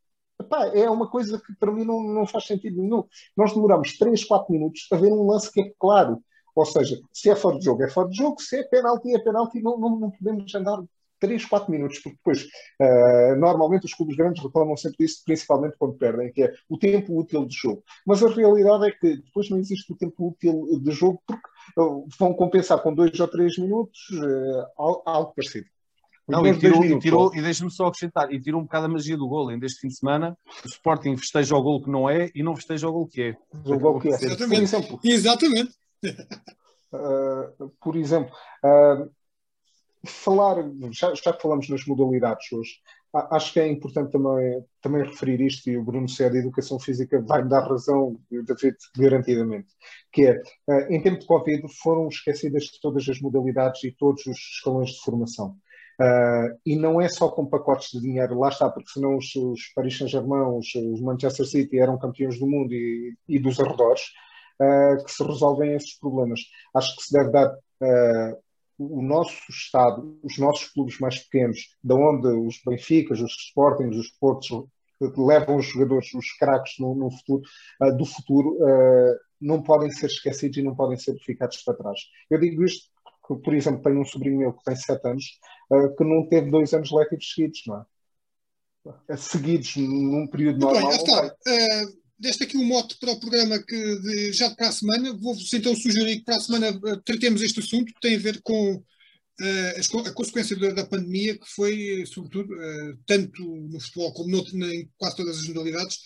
Epá, é uma coisa que para mim não, não faz sentido nenhum. Nós demoramos 3, 4 minutos a ver um lance que é claro. Ou seja, se é fora de jogo, é fora de jogo, se é penalti, é penalti, não, não, não podemos andar 3, 4 minutos, porque depois, uh, normalmente os clubes grandes reclamam sempre disso, principalmente quando perdem, que é o tempo útil de jogo. Mas a realidade é que depois não existe o tempo útil de jogo, porque uh, vão compensar com 2 ou 3 minutos uh, algo parecido. Não, e tirou, e, tirou, e deixa-me só acrescentar, e tirou um bocado a magia do gol. Em este fim de semana, o Sporting festeja o gol que não é e não festeja o gol que é. O gol que é. Exatamente. Por exemplo, Exatamente. Uh, por exemplo uh, falar, já, já falamos nas modalidades hoje, acho que é importante também, também referir isto, e o Bruno Cé da Educação Física vai-me dar razão, David, garantidamente, que é, uh, em tempo de Covid foram esquecidas todas as modalidades e todos os escalões de formação. Uh, e não é só com pacotes de dinheiro, lá está, porque senão os, os Paris Saint-Germain, os, os, Manchester City eram campeões do mundo e, e dos arredores, uh, que se resolvem esses problemas. Acho que se deve dar uh, o nosso Estado, os nossos clubes mais pequenos, da onde os Benficas, os Sportings, os Portos levam os jogadores, os craques no, no, futuro, do futuro, não podem ser esquecidos e não podem ser ficados para trás. Eu digo isto porque, por exemplo, tenho um sobrinho meu que tem 7 anos uh, que não teve dois anos letivos seguidos, não é? Seguidos num período Muito normal. Bem, está. Deste aqui um mote para o programa que de, já para a semana. Vou-vos então sugerir que para a semana uh, tratemos este assunto que tem a ver com uh, a consequência da, da, pandemia, que foi, sobretudo, uh, tanto no futebol como no, em quase todas as modalidades,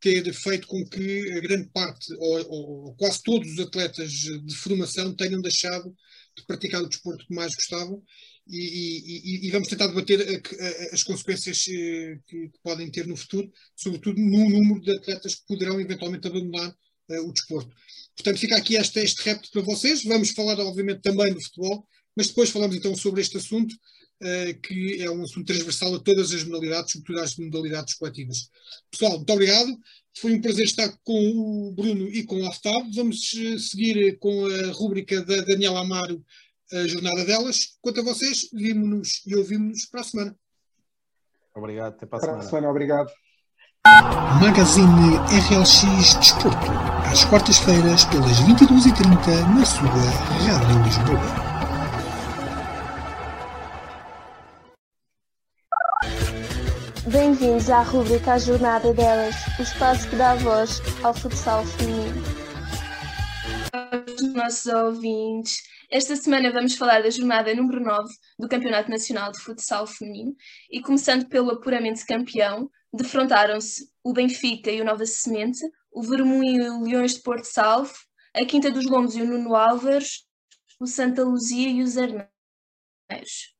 ter feito com que a grande parte, ou, ou, quase todos os atletas de formação tenham deixado de praticar o desporto que mais gostavam e, e, e, vamos tentar debater as consequências eh, que, podem ter no futuro, sobretudo no número de atletas que poderão eventualmente abandonar uh, o desporto. Portanto, fica aqui este, este repto para vocês. Vamos falar, obviamente, também do futebol, mas depois falamos então sobre este assunto, uh, que é um assunto transversal a todas as modalidades, sobretudo às modalidades coletivas. Pessoal, muito obrigado. Foi um prazer estar com o Bruno e com o Aftab. Vamos eh, seguir com a rúbrica da Daniela Amaro, a jornada delas. Quanto a vocês, vimos-nos e ouvimos-nos para a semana. Obrigado, até para a semana. Para a semana, obrigado. Magazine RLX Desporto, às quartas-feiras, pelas 22h30, na sua Rádio Lisboa. Bem-vindos à rubrica A Jornada Delas, o espaço que dá voz ao futsal feminino. Aos nossos ouvintes, esta semana vamos falar da jornada número 9 do Campeonato Nacional de Futsal Feminino e começando pelo apuramento campeão, defrontaram-se o Benfica e o Nova Semente, o Vermoim e o Leões de Porto Salvo, a Quinta dos Lombos e o Nuno Álvares, o Santa Luzia e os Arneiros.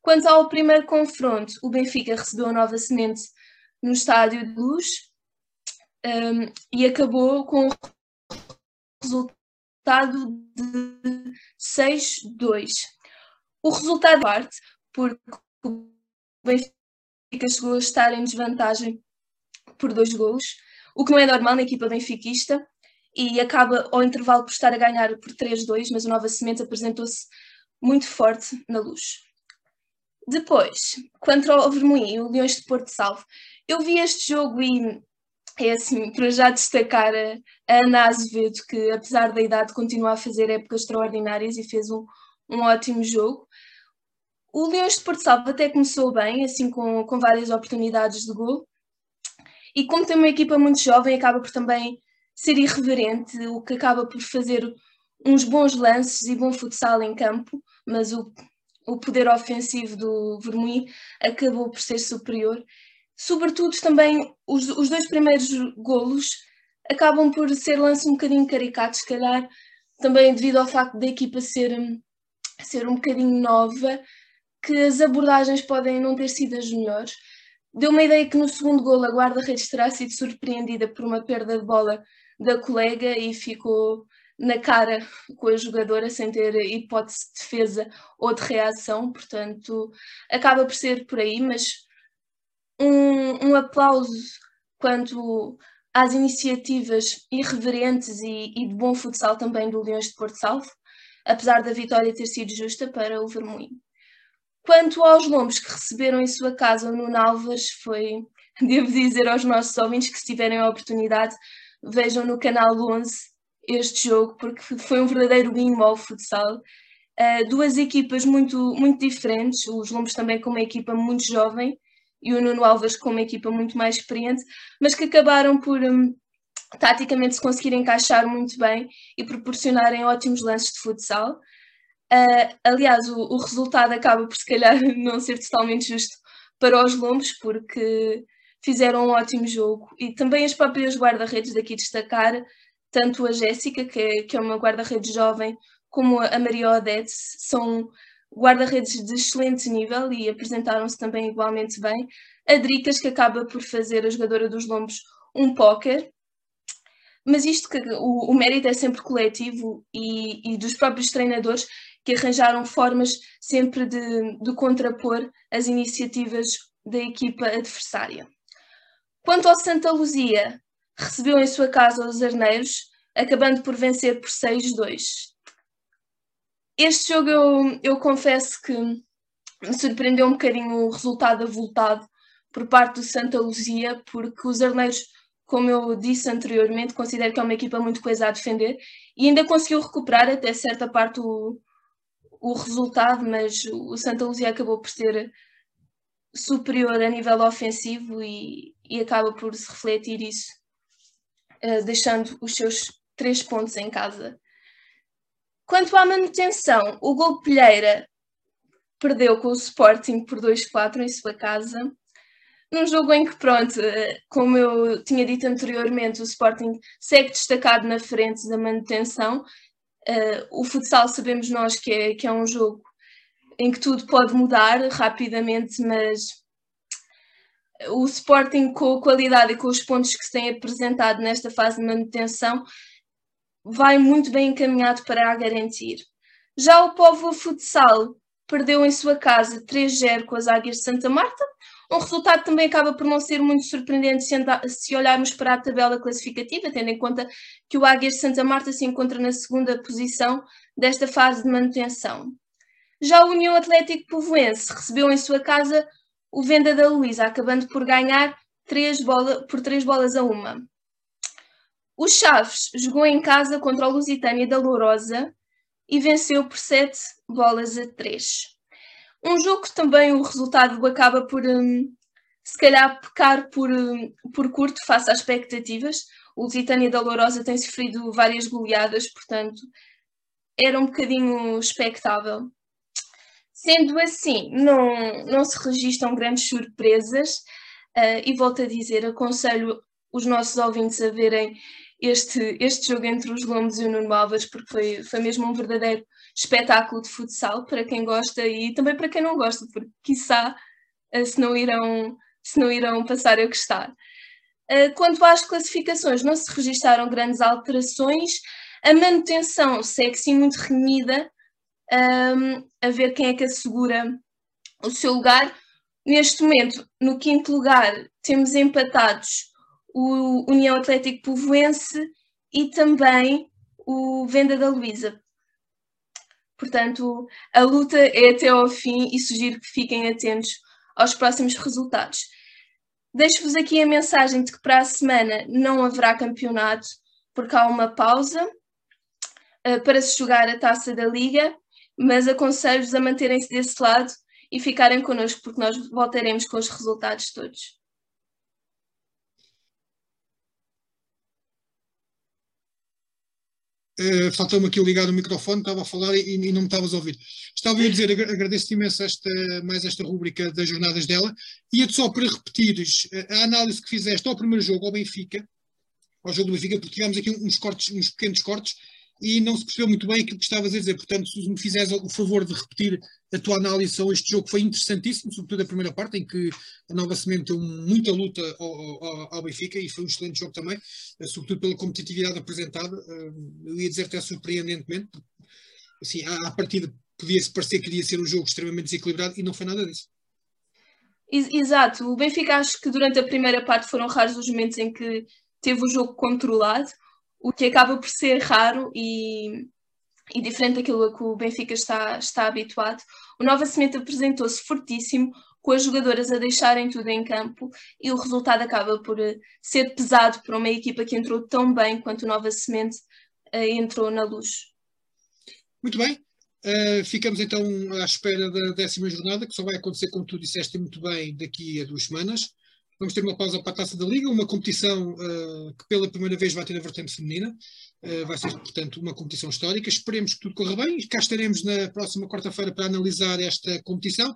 Quanto ao primeiro confronto, o Benfica recebeu a nova semente no Estádio de Luz um, e acabou com o resultado de 6-2. O resultado parte porque o Benfica chegou a estar em desvantagem por dois golos, o que não é normal na equipa benfiquista, e acaba ao intervalo por estar a ganhar por 3-2, mas o Nova Semente apresentou-se muito forte na luz. Depois, quanto ao Vermoim o Leões de Porto Salvo, eu vi este jogo e é assim, para já destacar a, Ana Azevedo, que apesar da idade continua a fazer épocas extraordinárias e fez um, um ótimo jogo. O Leões de Porto Salvo até começou bem, assim com, com várias oportunidades de gol. E como tem uma equipa muito jovem, acaba por também ser irreverente, o que acaba por fazer uns bons lances e bom futsal em campo, mas o, o poder ofensivo do Vermelho acabou por ser superior. Sobretudo também os, os dois primeiros golos acabam por ser lances um bocadinho caricatos, se calhar também devido ao facto da equipa ser, ser um bocadinho nova que as abordagens podem não ter sido as melhores. Deu uma ideia que no segundo gol a guarda-redes terá sido surpreendida por uma perda de bola da colega e ficou na cara com a jogadora sem ter hipótese de defesa ou de reação, portanto acaba por ser por aí, mas um, um aplauso quanto às iniciativas irreverentes e, e, de bom futsal também do Leões de Porto Salvo, apesar da vitória ter sido justa para o Vermoinho. Quanto aos lombos que receberam em sua casa o Nuno Álvares, foi, devo dizer aos nossos ouvintes que se tiverem a oportunidade, vejam no canal 11 este jogo, porque foi um verdadeiro hino ao futsal. Uh, duas equipas muito, muito diferentes, os Lombos também com uma equipa muito jovem e o Nuno Alves com uma equipa muito mais experiente, mas que acabaram por um, taticamente se conseguir encaixar muito bem e proporcionarem ótimos lances de futsal. Uh, aliás, o, o, resultado acaba por se calhar não ser totalmente justo para os Lombos, porque fizeram um ótimo jogo e também as próprias guarda-redes daqui destacar, tanto a Jéssica, que é, que é uma guarda-redes jovem, como a Maria Odete, são guarda-redes de excelente nível e apresentaram-se também igualmente bem. A Dricas, que acaba por fazer a jogadora dos Lombos um póquer, mas isto que o, o mérito é sempre coletivo e, e dos próprios treinadores que arranjaram formas sempre de, de contrapor as iniciativas da equipa adversária. Quanto ao Santa Luzia, recebeu em sua casa os Arneiros, acabando por vencer por 6-2. Este jogo eu, eu confesso que me surpreendeu um bocadinho o resultado avultado por parte do Santa Luzia, porque os Arneiros, como eu disse anteriormente, considero que é uma equipa muito coisa a defender e ainda conseguiu recuperar até certa parte o, o resultado, mas o Santa Luzia acabou por ser superior a nível ofensivo e, e acaba por se refletir isso, uh, deixando os seus três pontos em casa. Quanto à manutenção, o Gol Pilheira perdeu com o Sporting por 2-4 em sua casa. Num jogo em que, pronto, eh, como eu tinha dito anteriormente, o Sporting segue destacado na frente da manutenção Uh, o futsal sabemos nós que é, que é um jogo em que tudo pode mudar rapidamente, mas o Sporting, com a qualidade e com os pontos que se tem apresentado nesta fase de manutenção, vai muito bem encaminhado para a garantir. Já o Povo Futsal perdeu em sua casa 3-0 com as Águias de Santa Marta, um resultado também acaba por não ser muito surpreendente se, olharmos para a tabela classificativa, tendo em conta que o Águias de Santa Marta se encontra na segunda posição desta fase de manutenção. Já o União Atlético Povoense recebeu em sua casa o Venda da Luísa, acabando por ganhar três bola, por três bolas a uma. O Chaves jogou em casa contra o Lusitânia da Lourosa e venceu por sete bolas a três. Um jogo que também o resultado acaba por, um, se calhar, pecar por, um, por curto face às expectativas. O Lusitânia da Lourosa tem sofrido várias goleadas, portanto, era um bocadinho expectável. Sendo assim, não, não se registram grandes surpresas uh, e volto a dizer, aconselho os nossos ouvintes a verem este, este jogo entre os Lombos e o Nuno Alves, porque foi, foi mesmo um verdadeiro espetáculo de futsal para quem gosta e também para quem não gosta, porque quiçá eh, se não irão, se não irão passar a gostar. Eh, quanto às classificações, não se registaram grandes alterações, a manutenção segue sim muito renhida, um, ehm, a ver quem é que assegura o seu lugar. Neste momento, no quinto lugar, temos empatados o União Atlético Povoense e também o Venda da Luísa. Portanto, a luta é até ao fim e sugiro que fiquem atentos aos próximos resultados. Deixo-vos aqui a mensagem de que para a semana não haverá campeonato, porque há uma pausa uh, para se jogar a taça da Liga, mas aconselho-vos a manterem-se desse lado e ficarem connosco, porque nós voltaremos com os resultados todos. Faltou-me aqui ligar o microfone, estava a falar e, e não me estavas a ouvir. Estava a dizer, agradeço-te imenso esta, mais esta rúbrica das jornadas dela. Ia-te só para repetires eh, a análise que fizeste ao primeiro jogo, ao Benfica, ao jogo do Benfica, porque tivemos aqui uns cortes, uns pequenos cortes, e não se percebeu muito bem aquilo que estavas a dizer. Portanto, se me fizeres o favor de repetir a tua análise sobre este jogo, foi interessantíssimo, sobretudo a primeira parte, em que a Nova Semente deu muita luta ao, ao, ao, Benfica e foi um excelente jogo também, eh, sobretudo pela competitividade apresentada. Eh, eu ia dizer até surpreendentemente, assim, à, à partida podia-se parecer que iria ser um jogo extremamente desequilibrado e não foi nada disso. Exato, o Benfica acho que durante a primeira parte foram raros os momentos em que teve o jogo controlado o que acaba por ser raro e, e diferente daquilo a que o Benfica está, está habituado. O Nova Semente apresentou-se fortíssimo, com as jogadoras a deixarem tudo em campo e o resultado acaba por eh, ser pesado para uma equipa que entrou tão bem quanto o Nova Semente uh, entrou na luz. Muito bem. Uh, ficamos então à espera da décima jornada, que só vai acontecer, como tu disseste muito bem, daqui a duas semanas. Vamos ter uma pausa para a Taça da Liga, uma competição uh, que pela primeira vez vai ter a vertente feminina. Uh, vai ser, portanto, uma competição histórica. Esperemos que tudo corra bem. Cá estaremos na próxima quarta-feira para analisar esta competição.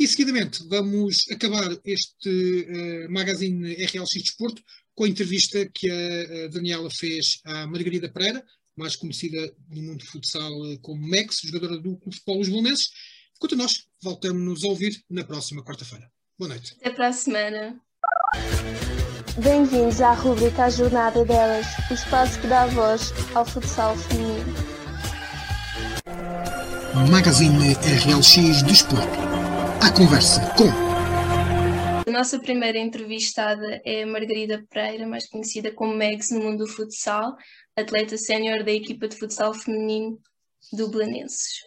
E, seguidamente, vamos acabar este uh, magazine RLX Desporto com a entrevista que a Daniela fez à Margarida Pereira, mais conhecida no mundo de futsal como Max, jogadora do Clube de Os Bolonenses. Quanto a nós, voltamos-nos a ouvir na próxima quarta-feira. Boa noite. Até para a semana. Bem-vindos à rubrica A Jornada Delas, o espaço que dá voz ao futsal feminino. Magazine RLX Desporto. A conversa com. A nossa primeira entrevistada é a Margarida Pereira, mais conhecida como Megs no mundo do futsal, atleta sénior da equipa de futsal feminino do Belenenses.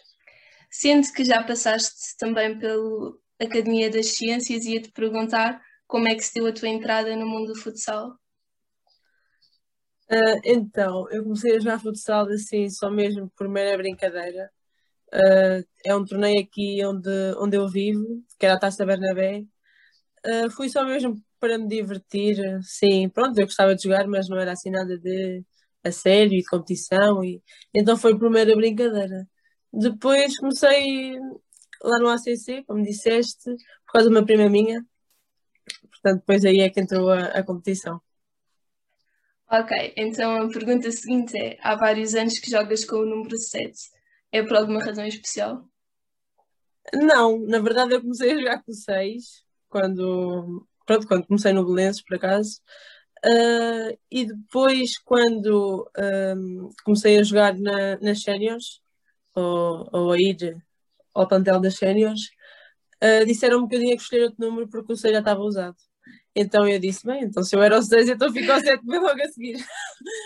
Sendo que já passaste também pela Academia das Ciências, ia-te perguntar como é que se deu a tua entrada no mundo do futsal? Uh, então, eu comecei a jogar futsal assim, só mesmo por mera brincadeira. Uh, é um torneio aqui onde, onde eu vivo, que era a Taça Bernabé. Uh, fui só mesmo para me divertir. Sim, pronto, eu gostava de jogar, mas não era assim nada de a sério e de competição. E, então foi por mera brincadeira. Depois comecei lá no ACC, como disseste, por causa de uma prima minha, Portanto, depois aí é que entrou a, a competição. Ok, então a pergunta seguinte é: há vários anos que jogas com o número 7. É por alguma razão especial? Não, na verdade eu comecei a jogar com 6 quando, pronto, quando comecei no Belenenses, por acaso. Uh, e depois, quando um, comecei a jogar na, nas séniores, ou, ou a ir ao plantel das séniores, uh, disseram-me que eu tinha que escolher outro número porque o 6 já estava usado. Então eu disse, bem, então se eu era o 6, então ficou o 7 bem logo a seguir.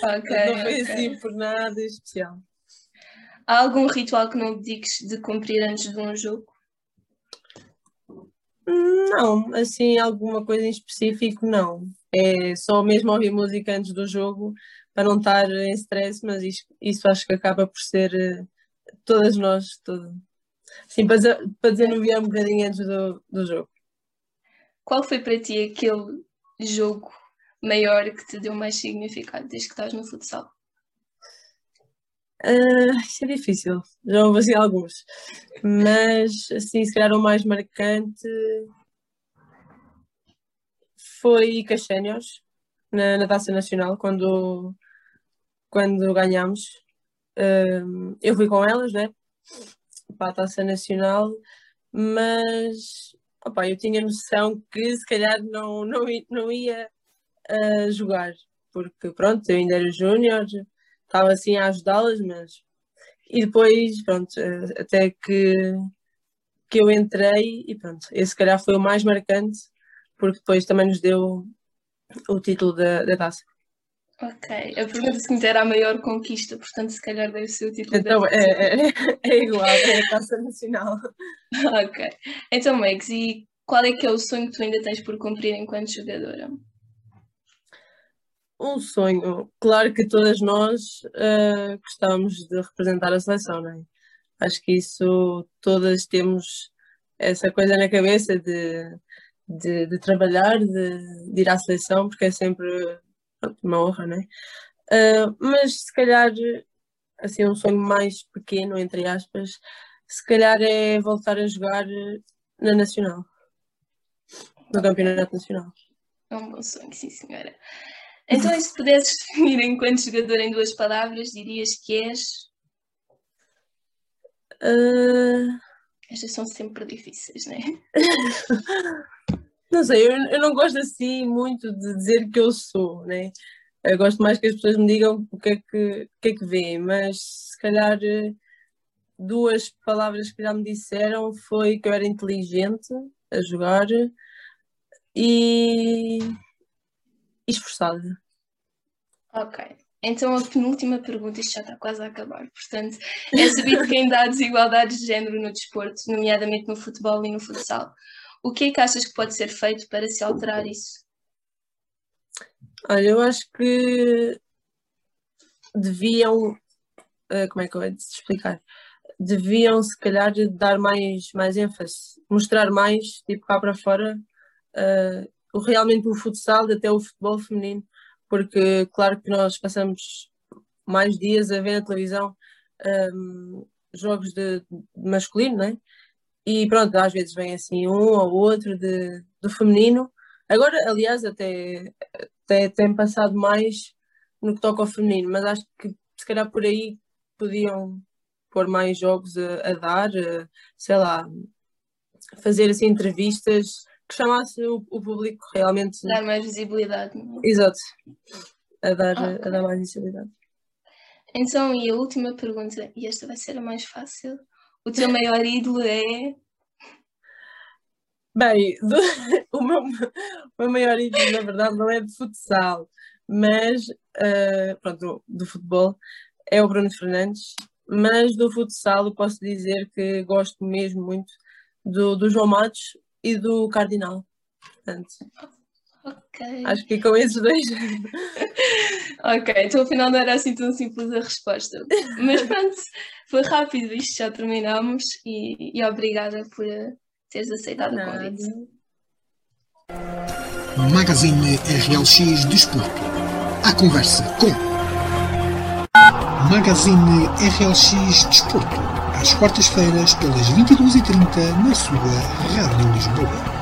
Okay, não foi okay. assim por nada especial. Há algum ritual que não dediques de cumprir antes de um jogo? Não, assim, alguma coisa em específico, não. É só mesmo ouvir música antes do jogo para não estar em stress, mas isso, isso acho que acaba por ser uh, todas nós, todo. Sim, para, para desanuviar um bocadinho antes do, do jogo. Qual foi para ti aquele jogo maior que te deu mais significado desde que estás no futsal? Uh, isso é difícil, já houve assim alguns, mas assim, se calhar o mais marcante foi Caxénios na, na Taça Nacional, quando, quando ganhámos. Uh, eu fui com elas, né, para a Taça Nacional, mas opa, eu tinha noção que se calhar não, não, não ia uh, jogar, porque pronto, eu ainda era júnior, estava assim a ajudá-las, mas. E depois, pronto, uh, até que, que eu entrei e pronto, esse se calhar foi o mais marcante, porque depois também nos deu o título da, da taça. Ok, a pergunta seguinte era a maior conquista, portanto, se calhar deve ser o título então, é, é, é igual, é a taça nacional. ok. Então, Megs, e qual é que é o sonho que tu ainda tens por cumprir enquanto jogadora? Um sonho. Claro que todas nós uh, gostamos de representar a seleção, não é? Acho que isso todas temos essa coisa na cabeça de, de, de trabalhar, de, de, ir à seleção, porque é sempre pronto, uma honra, não é? Uh, mas se calhar, assim, um sonho mais pequeno, entre aspas, se calhar é voltar a jogar na Nacional, no Campeonato Nacional. É um bom sonho, sim, senhora. Então, se pudesses definir enquanto jogador em duas palavras, dirias que és. Uh... Estas são sempre difíceis, não é? não sei, eu, eu não gosto assim muito de dizer que eu sou, né? Eu gosto mais que as pessoas me digam o que é que, o que, é que veem, mas se calhar duas palavras que já me disseram foi que eu era inteligente a jogar e esforçada. Ok. Então a penúltima pergunta, isto já está quase a acabar, portanto, é sabido que ainda há desigualdades de género no desporto, nomeadamente no futebol e no futsal. O que é que achas que pode ser feito para se alterar isso? Olha, eu acho que deviam, eh, como é que eu vou explicar? Deviam se calhar dar mais, mais ênfase, mostrar mais, tipo cá para fora, uh, realmente o futsal, até o futebol feminino, porque claro que nós passamos mais dias a ver na televisão um, jogos de, de, masculino, né? E pronto, às vezes vem assim um ou outro de, do feminino. Agora, aliás, até, até tem passado mais no que toca ao feminino, mas acho que se calhar por aí podiam pôr mais jogos a, a dar, a, sei lá, fazer assim entrevistas que chamasse o, o público realmente. Dar mais visibilidade. Não? É? Exato. A dar, okay. a dar mais visibilidade. Então, e a última pergunta, e esta vai ser a mais fácil. O teu maior ídolo é. Bem, do, o, meu, o meu maior ídolo, na verdade, não é de futsal, mas uh, pronto, do, do, futebol é o Bruno Fernandes, mas do futsal eu posso dizer que gosto mesmo muito do, do João Matos e do Cardinal. Portanto, ok. Acho que é com esses dois. ok, então afinal não era assim tão simples a resposta. Mas pronto, foi rápido isto, já terminamos e, e obrigada por teres aceitado o convite. Magazine RLX Desporto. A conversa com Magazine RLX Desporto às quartas-feiras, pelas 22h30, na sua Rádio Lisboa.